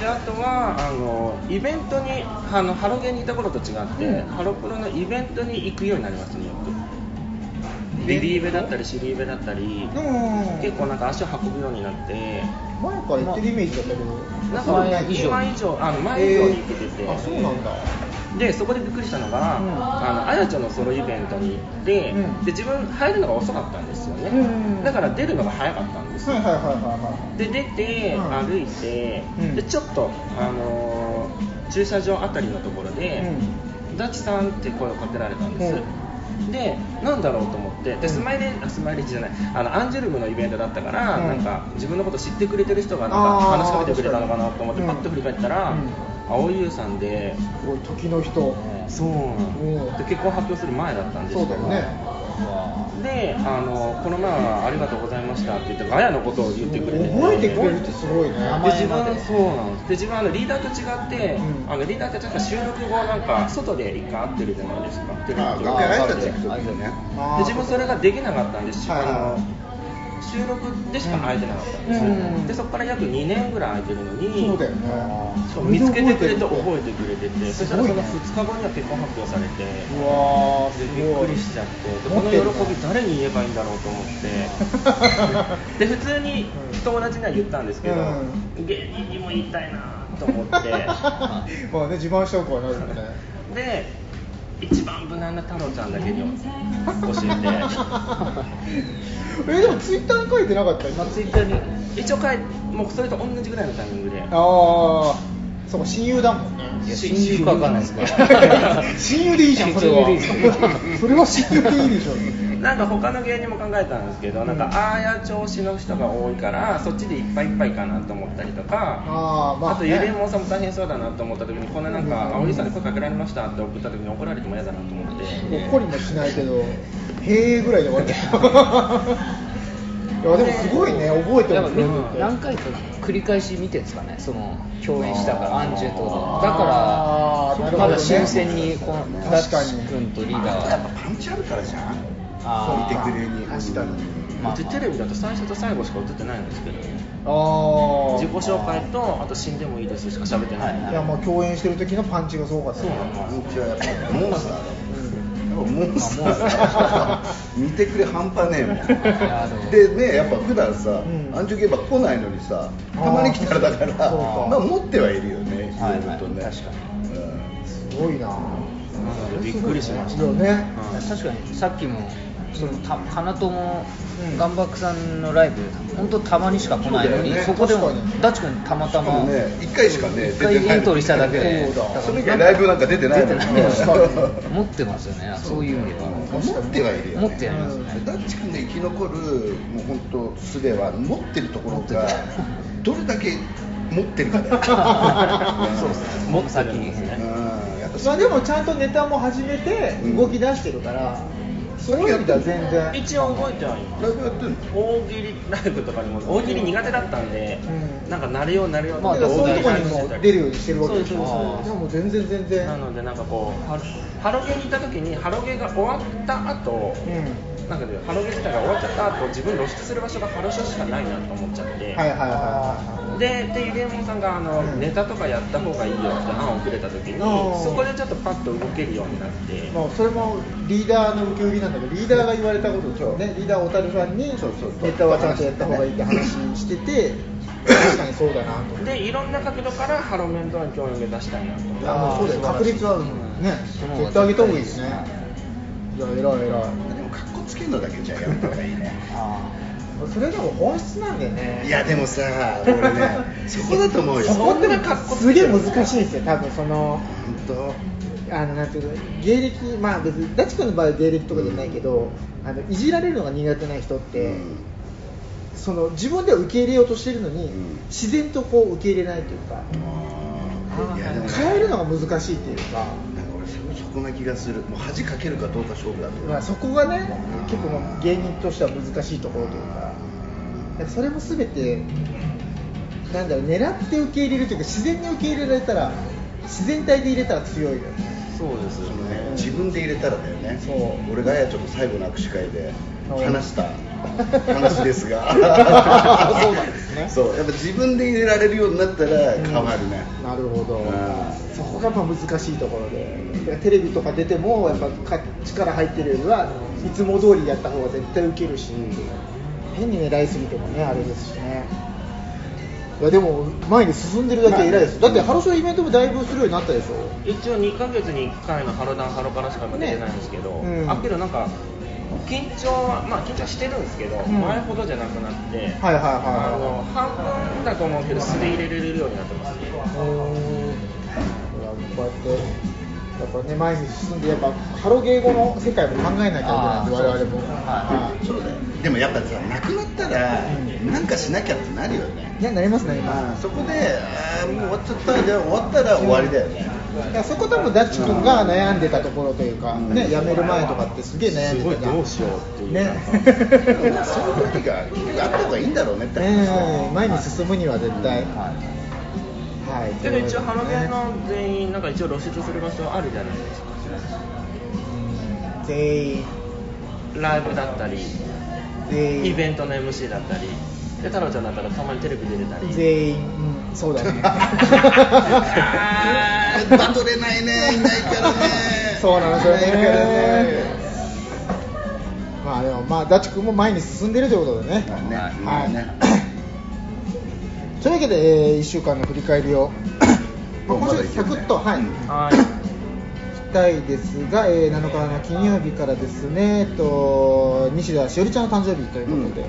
であとはあのイベントにあのハロゲンにいた頃と違って、うん。ハロプロのイベントに行くようになりますねリリーベだったりシリーベだったり、結構なんか足を運ぶようになって。前から言ってるイメージだったけど。なんか前以上。今以上あの前以上に行けてて、えー。あそうなんだ。でそこでびっくりしたのが、うん。あのあやちゃんのソロイベントに行って、うん。で自分入るのが遅かったんですよね、うん。だから出るのが早かったんですよ、で出て、うん。歩いて、うん。でちょっと、あのー駐車場あたりのところで、ダチさんって声をかけられたんです、でなんだろうと思ってでスマイレスマイレージじゃないあのアンジュルムのイベントだったから、うん。なんか自分のこと知ってくれてる人がなんか話しかけてくれたのかなと思ってうんパッと振り返ったら、うん。青井優さんで、時の人。そうで結婚発表する前だったんですそうだよねであのこの前はありがとうございましたって言ってガヤのことを言ってくれて。覚えてくれるってすごいね。名で自分そうなんです。で自分あのリーダーと違って、うん。あのリーダーって確か収録後なんか外で一回会ってるじゃないですか。テレビあと楽屋挨拶で自分それができなかったんです、あの収録でしか会えてなかったんです、うん。でそこから約2年ぐらい空いてるのにそうだよね。見つけてくれて覚覚えてくれててねしたらその2日後には結婚発表されてうわびっくりしちゃってでこの喜び誰に言えばいいんだろうと思って。で普通に友達には言ったんですけど、う芸人にも言いたいなと思って。まあね自慢したくはなるよね。で一番無難な太郎ちゃんだけに教え えでもツイッターに書いてなかった？まあツイッターに。て一応書いもうそれと同じぐらいのタイミングで。ああそうか親友だもんね。親友。かわかんないですけど。親友でいいじゃんそれは。親友でいいです それは親友でいいでしょなんか他の芸人も考えたんですけど、なんかああや調子の人が多いからそっちでいっぱいいっぱいかなと思ったりとかあーまあね。とゆりえもんさんも大変そうだなと思った時にこんななんかうん。青井さんに声かけられましたって送った時に怒られても嫌だなと思って。怒りもしないけど へえぐらいで終わるいやでもすごいね覚えてやっぱもくれるって何回か繰り返し見てるんですかね。その共演したからアンジュとあーだからまだ新鮮にこ確かに。君とリーダやっーぱパンチあるからじゃん。あー見てくれに確かにまあうちテレビだと最初と最後しか映ってないんですけどああ自己紹介とあと死んでもいいですしか喋ってない、はい。いやまあ共演してる時のパンチがすごかった。そうなん。ですはやっぱモンスター。だもんやっぱモンスター。見てくれ半端ねえもん。やでねやっぱ普段さ、うん。アンジュゲーバー来ないのにさたまに来たらだからあーそうか。まあ持ってはいるよねいはいろい。ろとね、はい確かうん。すごいなびっくりしました。いやね。確かに。さっきもそのた花友うん。岩博さんのライブ本当たまにしか来ないのにそこでもダッチ君たまたまね。一回しかね一回エントリーしただけで。そライブなんか出てないもんね出てない。確か持ってますよね。そういう意味では。持ってはいるよ、ね、持ってやりますね。ダッチ君が生き残るもう本当術は持ってるところがどれだけ持ってるかだよ。そうですね。もっと先に持ってるんですねうん。やっぱまあでもちゃんとネタも始めてうん。動き出してるから、そういう意味では全然。一応動いてはいるライブやってんの？大喜利ライブとかにも大喜利苦手だったんで、うん。なんかなれようなれようまあそういうところにも出るようにしてるわけそうですそうそうです。いやもう全然全然。なのでなんかこうハロハロゲーに行った時にハロゲーが終わった後、うんなんかねハロゲー自体が終わっちゃった後自分露出する場所がハロショしかないなと思っちゃって、はいはいはいはいででゆりえもんさんがあの、うんネタとかやった方がいいよって案をくれた時にうん。そこでちょっとパッと動けるようになって、まあ、それもリーダーの受け売りなんだけどリーダーが言われたことでしょねリーダー小樽さんにそうそうそうネタはちゃんとやった方がいいって話してて確かにそうだなと。でいろんな角度からハロメンドラに興味を出したいなと。いやもうそうだよ。確率あるもんね。その方が絶対上げた方がいいですねいや偉い偉いつけるのだけじゃやめた方がいいね。ああそれでも本質なんだよね。いやでもさ俺ね そこだと思うよ。そこってな格好つすげえ難しいですよ多分その本あのなんていう。の芸歴まあ別にダチ君の場合は芸歴とかじゃないけど、あのいじられるのが苦手な人って、う。んその自分では受け入れよう。としてるのに、う。ん自然とこう。受け入れないという。か変えるのが難しいっていう。か、こな気がする。もう恥かけるかどうか勝負だと。まあ、そこがね結構芸人としては難しいところというか。だからそれも全てなんだろう狙って受け入れるというか自然に受け入れられたら自然体で入れたら強いよね。そうですよね。ね自分で入れたらだよね。そう。俺がやちょっと最後の握手会で話した。話ですが。そうなんですね。そう。やっぱ自分で入れられるようになったら変わるね、なるほど。うん。そこがやっぱ難しいところでテレビとか出てもやっぱか力入ってるよりはいつも通りやった方が絶対ウケるし。変に狙いすぎてもねあれですしね。いやでも前に進んでるだけ偉いです。だってハロショーイベントもだいぶするようになったでしょ。一応2ヶ月に1回のハロダンハロからしか出てないんですけど、ね。うん。あけどなんか緊張はまあ緊張はしてるんですけど、ん。前ほどじゃなくなって、はいはいはいあの半分だと思うけど素で入れれるようになってますうー。んいやこうやってやっぱね前に進んでやっぱハロゲー語の世界も考えなきゃいけないんで我々も。はい。そうだよでもやっぱさなくなったらなんかしなきゃってなるよね。いやなりますね今。まあそこであーもう終わっちゃったじゃあ終わったら終わりだよね。いやそこ多分ダッチ君が悩んでたところというか、うん。ね辞める前とかってすげえ悩んでたすごいどうしようっていうね。そういう時が結局あった方がいいんだろうねって話ね。前に進むには絶対、うんはい。けど一応ハロゲーねの全員なんか一応露出する場所あるじゃないですか。うん。全員。ライブだったり全員イベントの MC だったりで太郎ちゃんだったらたまにテレビ出てたり。全員、うん、そうだね。あー。バトれないねいないからね。そうなんですよいない。からねねまあでもまあダッチ君も前に進んでるということでね、まあね。はい。ね というわけで、え1週間の振り返りをまあ今週サクッと、はい、うんはい。したいですが、えー7日の金曜日からですね、えっと、西田しおりちゃんの誕生日ということで、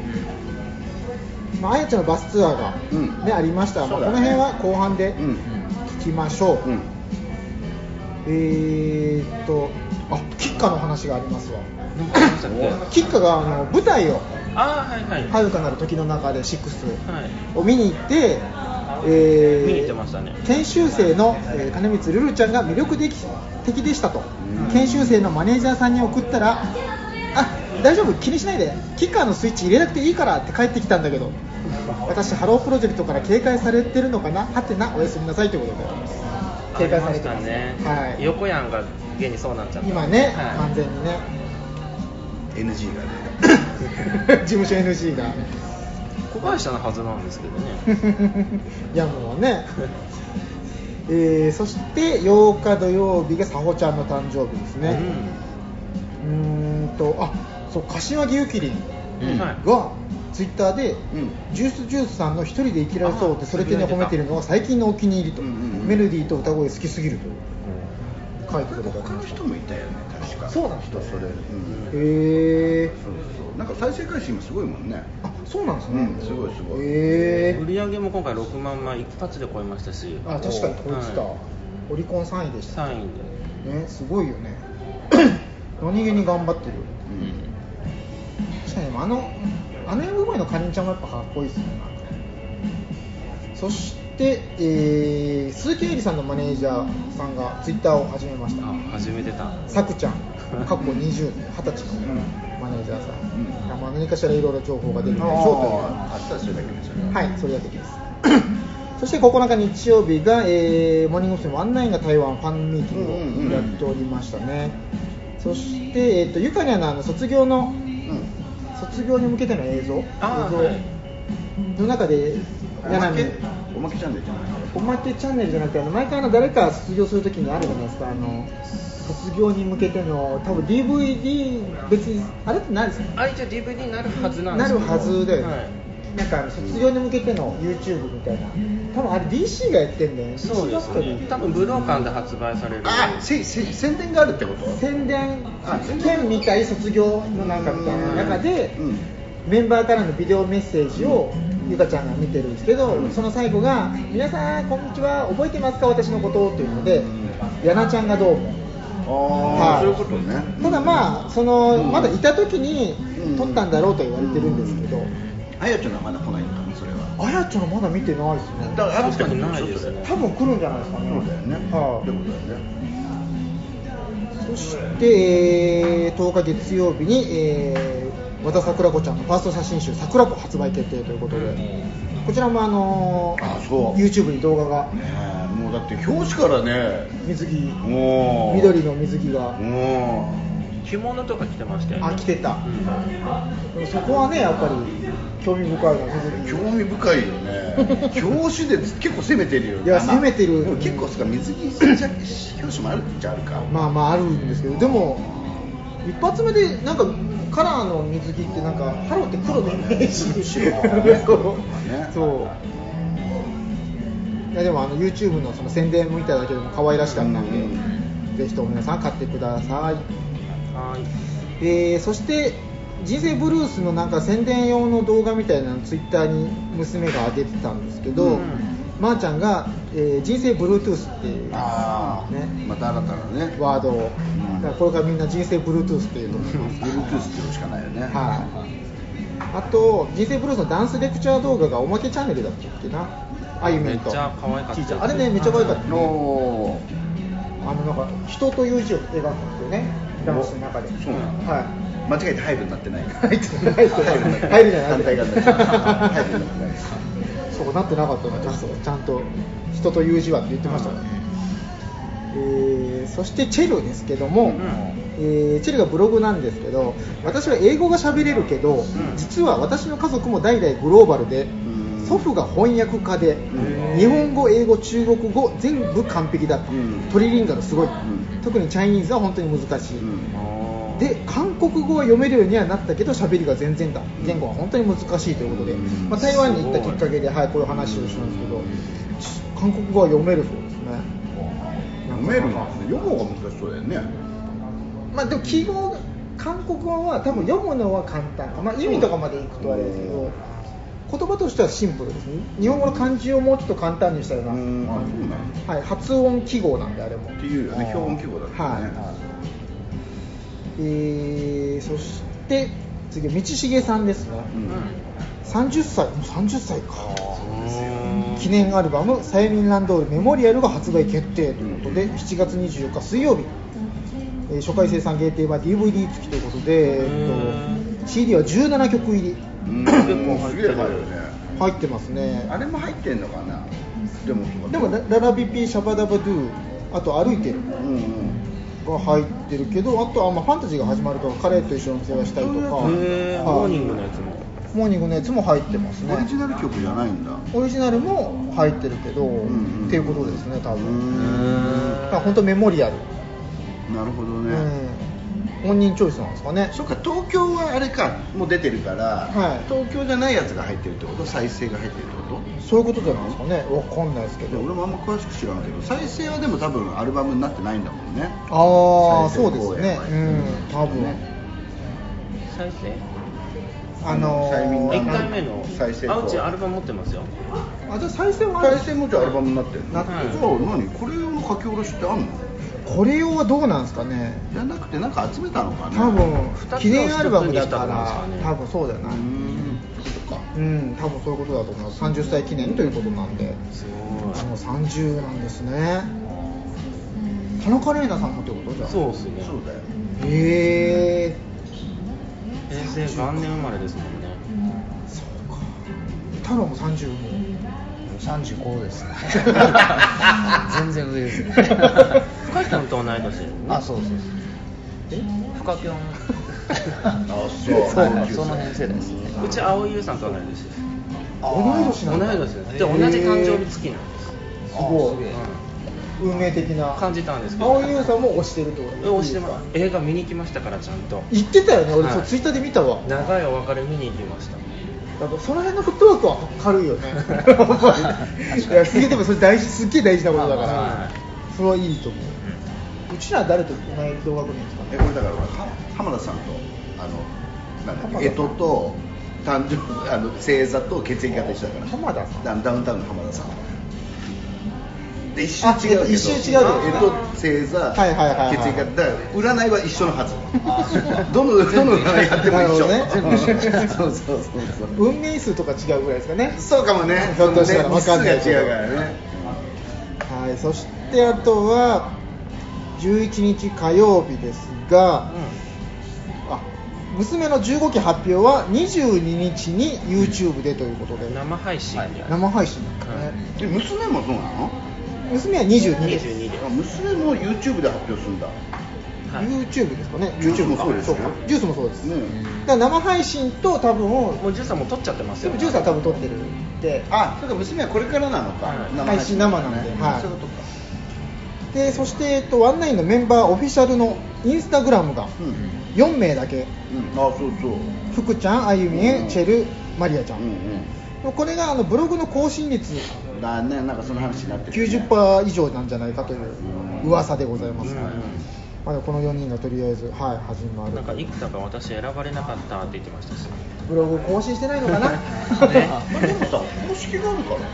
まあ、あやちゃんのバスツアーが、うん。ねありました。が、まあ、この辺は後半でうん。聞きましょう、うん。えーっとあキッカの話がありますわキッカがあの舞台をあーはいはい「遥かなる時の中で6はい。を見に行って、えー見に行ってましたね。研修生の、えー金光ルルちゃんが魅力的的でしたと、うん。研修生のマネージャーさんに送ったらあ大丈夫？気にしないで。キッカーのスイッチ入れなくていいからって帰ってきたんだけど。私ハロープロジェクトから警戒されてるのかな？はてなおやすみなさいということで。警戒されてます。ね、はい、横やんが現にそうなっちゃった。今ね、はい。完全にね NG がね。事務所 NG が。子会社のはずなんですけどね。いやもうね。えーそして8日土曜日がさほちゃんの誕生日ですね。うーんとあそう柏木由紀里うん。はい。がツイッターで、ん。ジュースジュースさんの一人で生きられそうってあそれってね褒めてるのが最近のお気に入りと、うんうんうん。メロディーと歌声好きすぎると書いてくれた他の人もいたよね確か。そうなの人それ、うんへえそうそうなんか再生回数今すごいもんね。あそうなんですね、うんすごいすごい。へえ売り上げも今回6万枚一発で超えましたし。あ確かにこいつだ、はオリコン3位でした。3位で。ねすごいよね。何気に頑張ってる確かにあのあの MV のかりんちゃんもやっぱかっこいいですねな。んかそしして、えー鈴木愛理さんのマネージャーさんがツイッターを始めました。あ始めてた。さくちゃん。過去20年20歳のマネージャーさん、ん。まあ、何かしらいろいろ情報が出る。でしょうというあったらそれだけです。よねはい、それだけです。そして9日日曜日が、えーモーニング娘。ワンナインが台湾ファンミーティングをやっておりましたね。そして、えー、とゆかにゃんのあの卒業の卒業に向けての映像。映像の中で柳おまけチャンネルじゃない。おまけチャンネルじゃなくてあの毎回あの誰か卒業するときにあるじゃないですか。あの卒業に向けての多分 DVD 別にあれって何ですか？あ一応 DVD になるはずなんですなるはずだよね、はい。なんか卒業に向けての YouTube みたいな。多分あれ DC がやってんだよね。そうですね。多分武道館で発売される。あせせ宣伝があるってこと？宣伝。あ宣伝兼みたい卒業のなんかみたいな中でうん。メンバーからのビデオメッセージをゆかちゃんが見てるんですけどその最後が「皆さんこんにちは覚えてますか私のこと」というのでやなちゃんがどうもああ、はい。そういうことね。ただまあそのまだいた時にうん。撮ったんだろうと言われてるんですけど。あやちゃんはまだ来ないのかなそれは。あやちゃんまだ見てないですね。だから確かにないですね。多分来るんじゃないですかね。そうだよね。はい。ってことだよね。そして、えー10日月曜日に、えー和田桜子ちゃんのファースト写真集「桜子」発売決定ということで、こちらもあのーあそう。YouTube に動画がねえもうだって表紙からね。水着もう緑の水着が。も着物とか着てましたよね。あ着てた、うん。そこはねやっぱり興味深いなう水着。興味深いよね。表紙で結構攻めてるよね。いや攻めてる。結構そうか水着表紙もあるっちゃあるかまあまああるんですけどでも一発目でなんかカラーの水着ってなんかハローって黒のイメージ白とかねそう。いやでもあの YouTube のその宣伝見ただけでも可愛らしかったんで、うんぜひとも皆さん買ってください、はい。えーそして人生ブルースのなんか宣伝用の動画みたいなのツイッターに娘が上げてたんですけど、うんまー、ちゃんが、えー人生 Bluetooth っていうああ、ね。また新たなね。ワードを、ん。だからこれからみんな人生 Bluetooth っていう。と思います Bluetooth っていうのしかないよね。はい、あと人生ブルースのダンスレクチャー動画がおまけチャンネルだったっけな。あゆみんとめっちゃ可愛かったちいちゃんあれねめっちゃ可愛かった、ね、のあのなんか人という字を描くんですよね。ダンスの中で。そうなの。はい。間違えて入るになってない。入ってない。入るじゃない。反対側になってないそうなってなかったのちゃんとちゃんと人という字はって言ってましたからね、えーそしてチェルですけども、えーチェルがブログなんですけど私は英語が喋れるけど、実は私の家族も代々グローバルで、ん。祖父が翻訳家で、ん。日本語英語中国語全部完璧だと、うん。トリリンガルすごい、ん。特にチャイニーズは本当に難しい、うんで韓国語は読めるようにはなったけど喋りが全然だ。言語は本当に難しいということで、うん。まあ、台湾に行ったきっかけで、はい、こういう話をしたんですけど韓国語は読めるそうですね。読めるの読む方が難しそうだよね。まあでも記号が韓国語は多分読むのは簡単か、まあ、意味とかまでいくとあれですけど言葉としてはシンプルですね。日本語の漢字をもうちょっと簡単にしたような、はい、発音記号なんであれも。っていうよね。標本記号だったよね、えーそして次道重さんですね、うん。30歳もう30歳か。記念アルバム「サイミンランドールメモリアル」が発売決定ということで、7月24日水曜日、えー初回生産限定は DVD 付きということで、えっと CD は17曲入り。うん。結構入って入ってますね。あれも入ってんのかな？でもでもラララビピシャバダバドゥあと歩いてる。うんうんが入ってるけどあとはまあファンタジーが始まると彼と一緒に世話したりとか、モーニングのやつも。モーニングのやつも入ってますね。オリジナル曲じゃないんだ。オリジナルも入ってるけど、んうん。っていうことですね多う分、本当メモリアル、なるほどね、うん、本人チョイスなんですかね。そっか東京はあれかもう出てるから、はい。東京じゃないやつが入ってるってこと？再生が入ってるってこと？そういうことじゃないですかね。わかんないですけど。俺もあんま詳しく知らんけど再生はでも多分アルバムになってないんだもんね。ああそうですね。うん多分、再生？あのー、1回目の？再生あうちアルバム持ってますよ。あじゃあ再生も再生もじゃあアルバムになってなってる。じゃあ何？これ用の書き下ろしってあんの？これ用はどうなんですかね。じゃなくてなんか集めたのかな多分記念アルバムだから多分そうだよな。うーんか。うん多分そういうことだと思います。30歳記念ということなんで。すごい。もう30なんですね。田中玲奈さんもってことじゃあそうですね。そうだよ。へえ平成元年生まれですもんね。そうか。太郎も30も35ですね。全然上ですね。深井さんと同い年。あそうそうそう。え？フカキョンあそう。そう。はいその辺世代です。ねうち青井優さんと同い年です。同い年同なんだい年です。で同じ誕生日月なんです。すごい。すげえ運命的な。感じたんですけど。青井優さんも推してるってこと押してます。映画見に行きましたからちゃんと。言ってたよね。俺、はい。そうツイッターで見たわ。長いお別れ見に行きました。だからその辺のフットワークは軽いよね。いやすげえでもそれ大事すっげえ大事なことだから、はい。それはいいと思う、うちら誰と同い同学年ですか？えこれだからは浜田さんとあのなんだっけ干支と誕生あの星座と血液型一緒だから。浜田さん。ダウンタウンの浜田さん。で一瞬違うけどあ一瞬違うけど。ね干支星座、はいはいはいはい。血液型。だから占いは一緒のはず。どのどの占いやっても一緒、そうそうそうそう。運命数とか違うぐらいですかね。そうかもね。ひょっとしたら分かんない日数が違うからね。はいそしてあとは11日火曜日ですが、あ娘の15期発表は22日に YouTube でということで、生配信。で生配信なんですね、え娘もそうなの？娘は22です。22であ娘も YouTube で発表するんだ。はい。YouTube ですかね。ジュースも YouTube かそうですよ。か。ジュースもそうです、ねだから生配信と多分もうジュースはもう撮っちゃってますよジュースは多分撮ってるで。あそうか娘はこれからなのか、はい。配信生なんで。はい。そういうことかでそして、えっと、ワンナインのメンバーオフィシャルのインスタグラムがうん、4名だけ。うん、あそうそう。福ちゃんあゆみえチェルマリアちゃん、うんこれがあのブログの更新率うんだねなんかその話になってる、ね、90%以上なんじゃないかという噂でございます、うんまだこの4人がとりあえず、はい、始まる。なんか幾田が私選ばれなかったって言ってましたしブログ更新してないのかな、ね。まあでもさ公式があるからさ。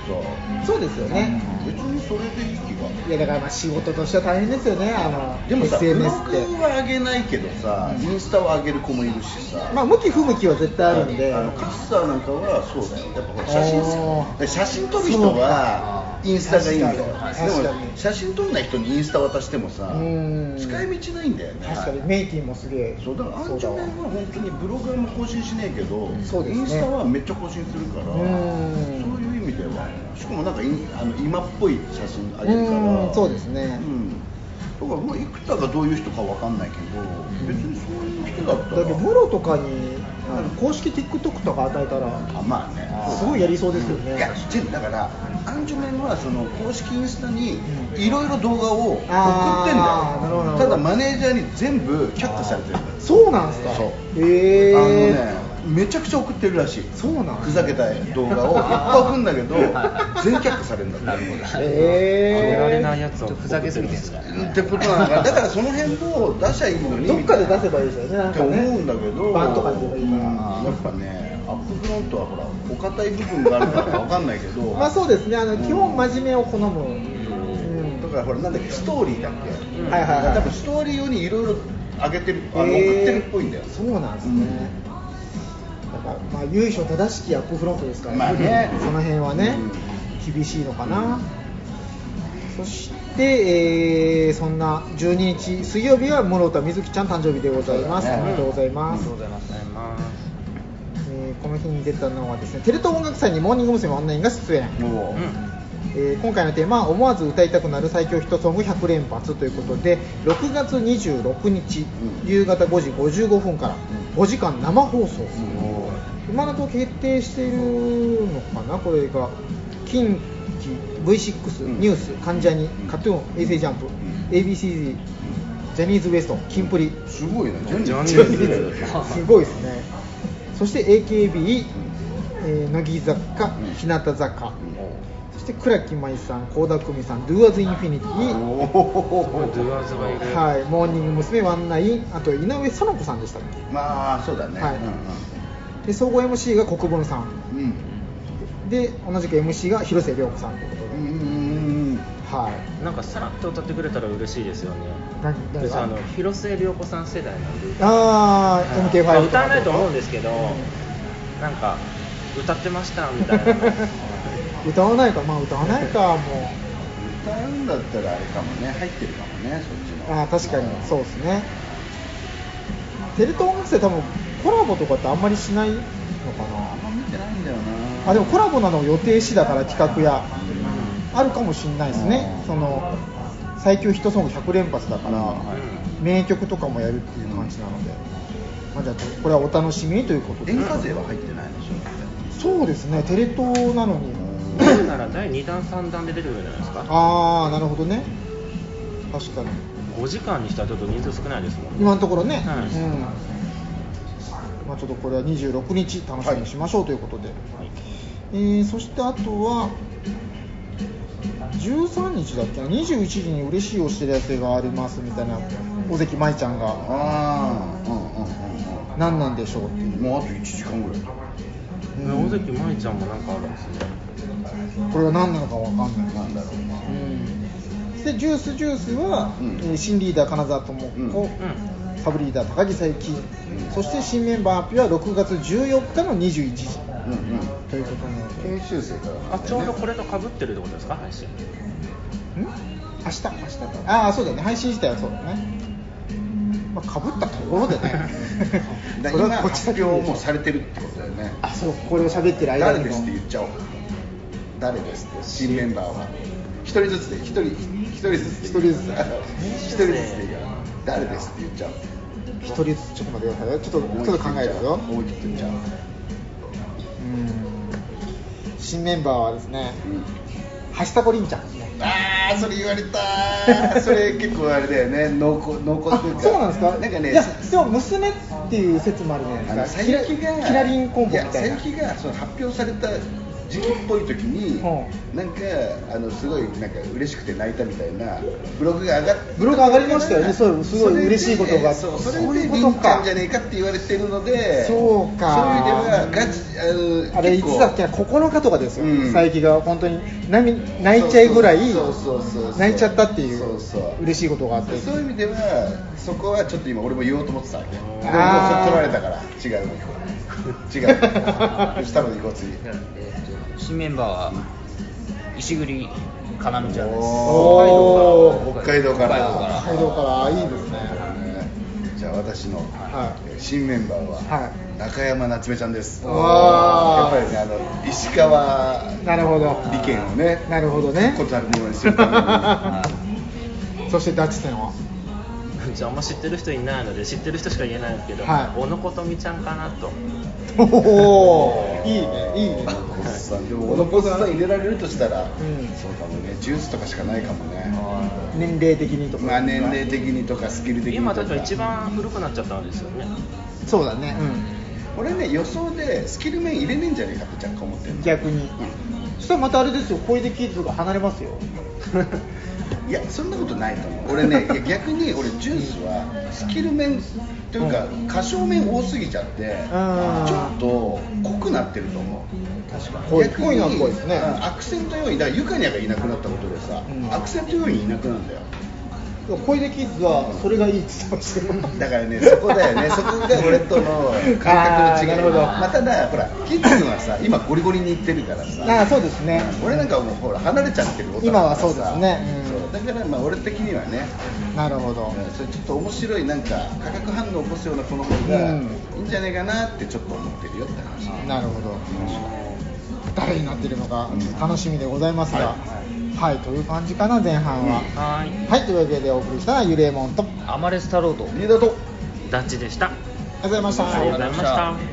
そうですよね。別にそれでいい気が。いやだからまあ仕事としては大変ですよねあのでもさ SNS って。ブログは上げないけどさ、インスタは上げる子もいるしさ、まあ向き不向きは絶対あるんで。あのカッサーなんかはそうだよ。やっぱほら写真写真撮る人はインスタがいいんだよでも写真撮んない人にインスタ渡してもさうん。使い道ないんだよね。確かに。メイティンもすげえ。そうだからアンジそうだわ。ュメンは本当にブログはもう更新しねえけど、そうですね。インスタはめっちゃ更新するから、うん。そういう意味ではしかもなんかいあの今っぽい写真あげるからうんそうですね。うん。だからまあ生田がどういう人かわかんないけど、別にそういう人だったら。だってムロとかにあの公式 TikTok とか与えたらあまあね。すごいやりそうですよね。いやだからアンジュメンはその公式インスタにいろいろ動画を送ってんだよ。ただマネージャーに全部却下されてる。そうなんですか。そう。へえあのねめちゃくちゃ送ってるらしい。そうなんふざけた動画をいっぱい送るんだけど全却下されるんだってなるほどへえ。上げられないやつをちょっとふざけすぎてんすかってことなんだ。だからその辺を出しゃいいのに。どっかで出せばいいですよね。って思うんだけどバンとかでいいからうん。やっぱねアップフロントはほらお堅い部分があるからわかんないけど。まあそうですね。あの基本真面目を好む、うん。だからほらなんだっけストーリーだっけ、うんはいはいはい。多分ストーリー用にいろいろ上げてるあの、送ってるっぽいんだよ。そうなんですね、だからまあ由緒正しきアップフロントですからまあね。その辺はね、厳しいのかな、そして、えーそんな12日水曜日は室田瑞希ちゃん誕生日でございます、ね。おめでとうございます、えーこの日に出たのはですねテレ東音楽祭にモーニング娘。オンラインが出演、えー今回のテーマは思わず歌いたくなる最強ヒットソング100連発ということで6月26日、うん。夕方5時55分から5時間生放送、も今のと決定しているのかな？これが。近畿 V6、うん。ニュース関ジャニカトゥーン衛星ジャンプ、ん。ABCD ジャニーズ WEST キンプリ。うすごいね。ジャニーーズ。すごいですね。そして AKB、えー乃木坂、ん。日向坂、うんそして倉木舞さん、倖田來未さん、Do As Infinity、はい、モー。ニング娘。ワンナイン、あと井上園子さんでしたっけ？まあそうだね、はい。で総合 MC が国分さん。うん。うんで同じく MC が広瀬涼子さんということで、うんうんうんはい。なんかさらっと歌ってくれたら嬉しいですよね。何何私あの広末涼子さん世代なんで。ああ MK5 まあ歌わないと思うんですけどなんか歌ってましたみたいな 歌わないかまあ歌わないかも。う歌うんだったらあれかもね。入ってるかもねそっちのあー確かに。そうですね。テレ東音楽祭多分コラボとかってあんまりしないのかあんま見てないんだよな。なあでもコラボなのを予定しだから企画や。あるかもしれないですね。うん。その最強ヒットソング100連発だから、うん。名曲とかもやるっていう感じなので、まあ、じゃあこれはお楽しみにということで。演歌勢は入ってないでしょ。そうですね。テレ東なのに。出るなら第2弾3弾で出てくるんじゃないですか。ああなるほどね。確かに。5時間にしたらちょっと人数少ないですもんね。今のところね、はい。うん。まあ、ちょっとこれは26日楽しみにしましょうということで、えーそしてあとは13日だっけな？21時に嬉しいお知らせがありますみたいな尾関舞ちゃんが。ああうんうんうん何なんでしょうっていう。うんもうあと1時間ぐらい。うん尾関舞ちゃんもなんかあるんですねこれは何なのかわかんないなんだろううん。でジュースジュースは、うん。えー新リーダー金沢智子、うん。うんサブリーダー高木佐伯、そして新メンバー発表は6月14日の21時。うんうん。ということなので研修生からあちょうどこれと被ってるってことですか配信。ん？明日明日か。ああそうだね。配信自体はそうだねまあかぶったところでね。だ それから今はこっち発表もされてるってことだよね。あそうこれを喋ってる間にも。誰ですって言っちゃおう。誰ですって新メンバーは。一人ずつで一人一人ずつ。で一人ずつ一人ずつでいいから誰ですって言っちゃおう。一人ずつちょっと待ってくださいよ。ちょっとちょっと考えるよ。思い切って言っちゃう。うん。新メンバーはですねうん橋田子凛ちゃん。ですねああそれ言われた それ結構あれだよね。濃厚濃厚あというか。そうなんですか？なんかねいやでも娘っていう説もあるじゃないですか。佐伯がキラリンコンボみたいな。や佐伯がその発表された時期っぽい時に、うなんかあのすごいなんか嬉しくて泣いたみたいなブログが上がっブログ上がりましたよね。そうすごい嬉しいことが。そうそれでそういうことりんちゃかんじゃねえかって言われてるのでそうか。そういう意味ではガチあのあれいつだっけ？な9日とかですよ、うん。佐伯が本当に泣いちゃいぐらいそうそうそうそう泣いちゃったっていうそうそう。嬉しいことがあって。そういう意味ではそこはちょっと今俺も言おうと思ってたわけ。でも取られたから。違うもう行こう。違う。下まで行こう次新メンバーは石栗かなみちゃんです。おー。北海道から。北海道から。北海道から。いいですねねじゃあ私の、はえー新メンバーは、は中山夏目ちゃんです。やっぱりねあの石川なるほど。利権をねなるほどね。ことあるものにするためにそしてダチ戦は？じゃああんま知ってる人いないので知ってる人しか言えないんですけど、はい。小野琴美ちゃんかなと。おおいいねいいねおっさん。でも小野子さん入れられるとしたら、んそうかもね。ジュースとかしかないかもね。年齢的にとか、まあ年齢的にとかスキル的にとか。今だと一番古くなっちゃったんですよね。そうだね。俺ね予想でスキル面入れねえんじゃねえかって若干思ってるうん逆に、そしたらまたあれですよ。小出キッズが離れますよ。いやそんなことないと思う。俺ね逆に俺ジュースはスキル面というか歌唱面多すぎちゃってうん。ちょっと濃くなってると思う。確か濃い濃いのは濃いですね。アクセント要員だからユカニャがいなくなったことでさ、うん。アクセント要員いなくなるんだよ。小出キッズはそれがいいって言ってましたよだからね、そこだよね、そこが俺との感覚の違い。まあ、ただ、ほら、キッズはさ、今ゴリゴリに行ってるからさ。ああそうですね。俺なんかもうほら離れちゃってる男今はそうですね。うんだからまあ俺的にはね、なるほど。うんそれちょっと面白いなんか化学反応を起こすような子の方がいうん。いんじゃないかなってちょっと思ってるよって話、なるほど。誰になっているのかうん。楽しみでございますが、はい、という感じかな前半は、はーい。はいというわけでお送りしたのはゆれもんとありアマレス太郎とリーダーと。ダッチでした。がとうございました。ありがとうございました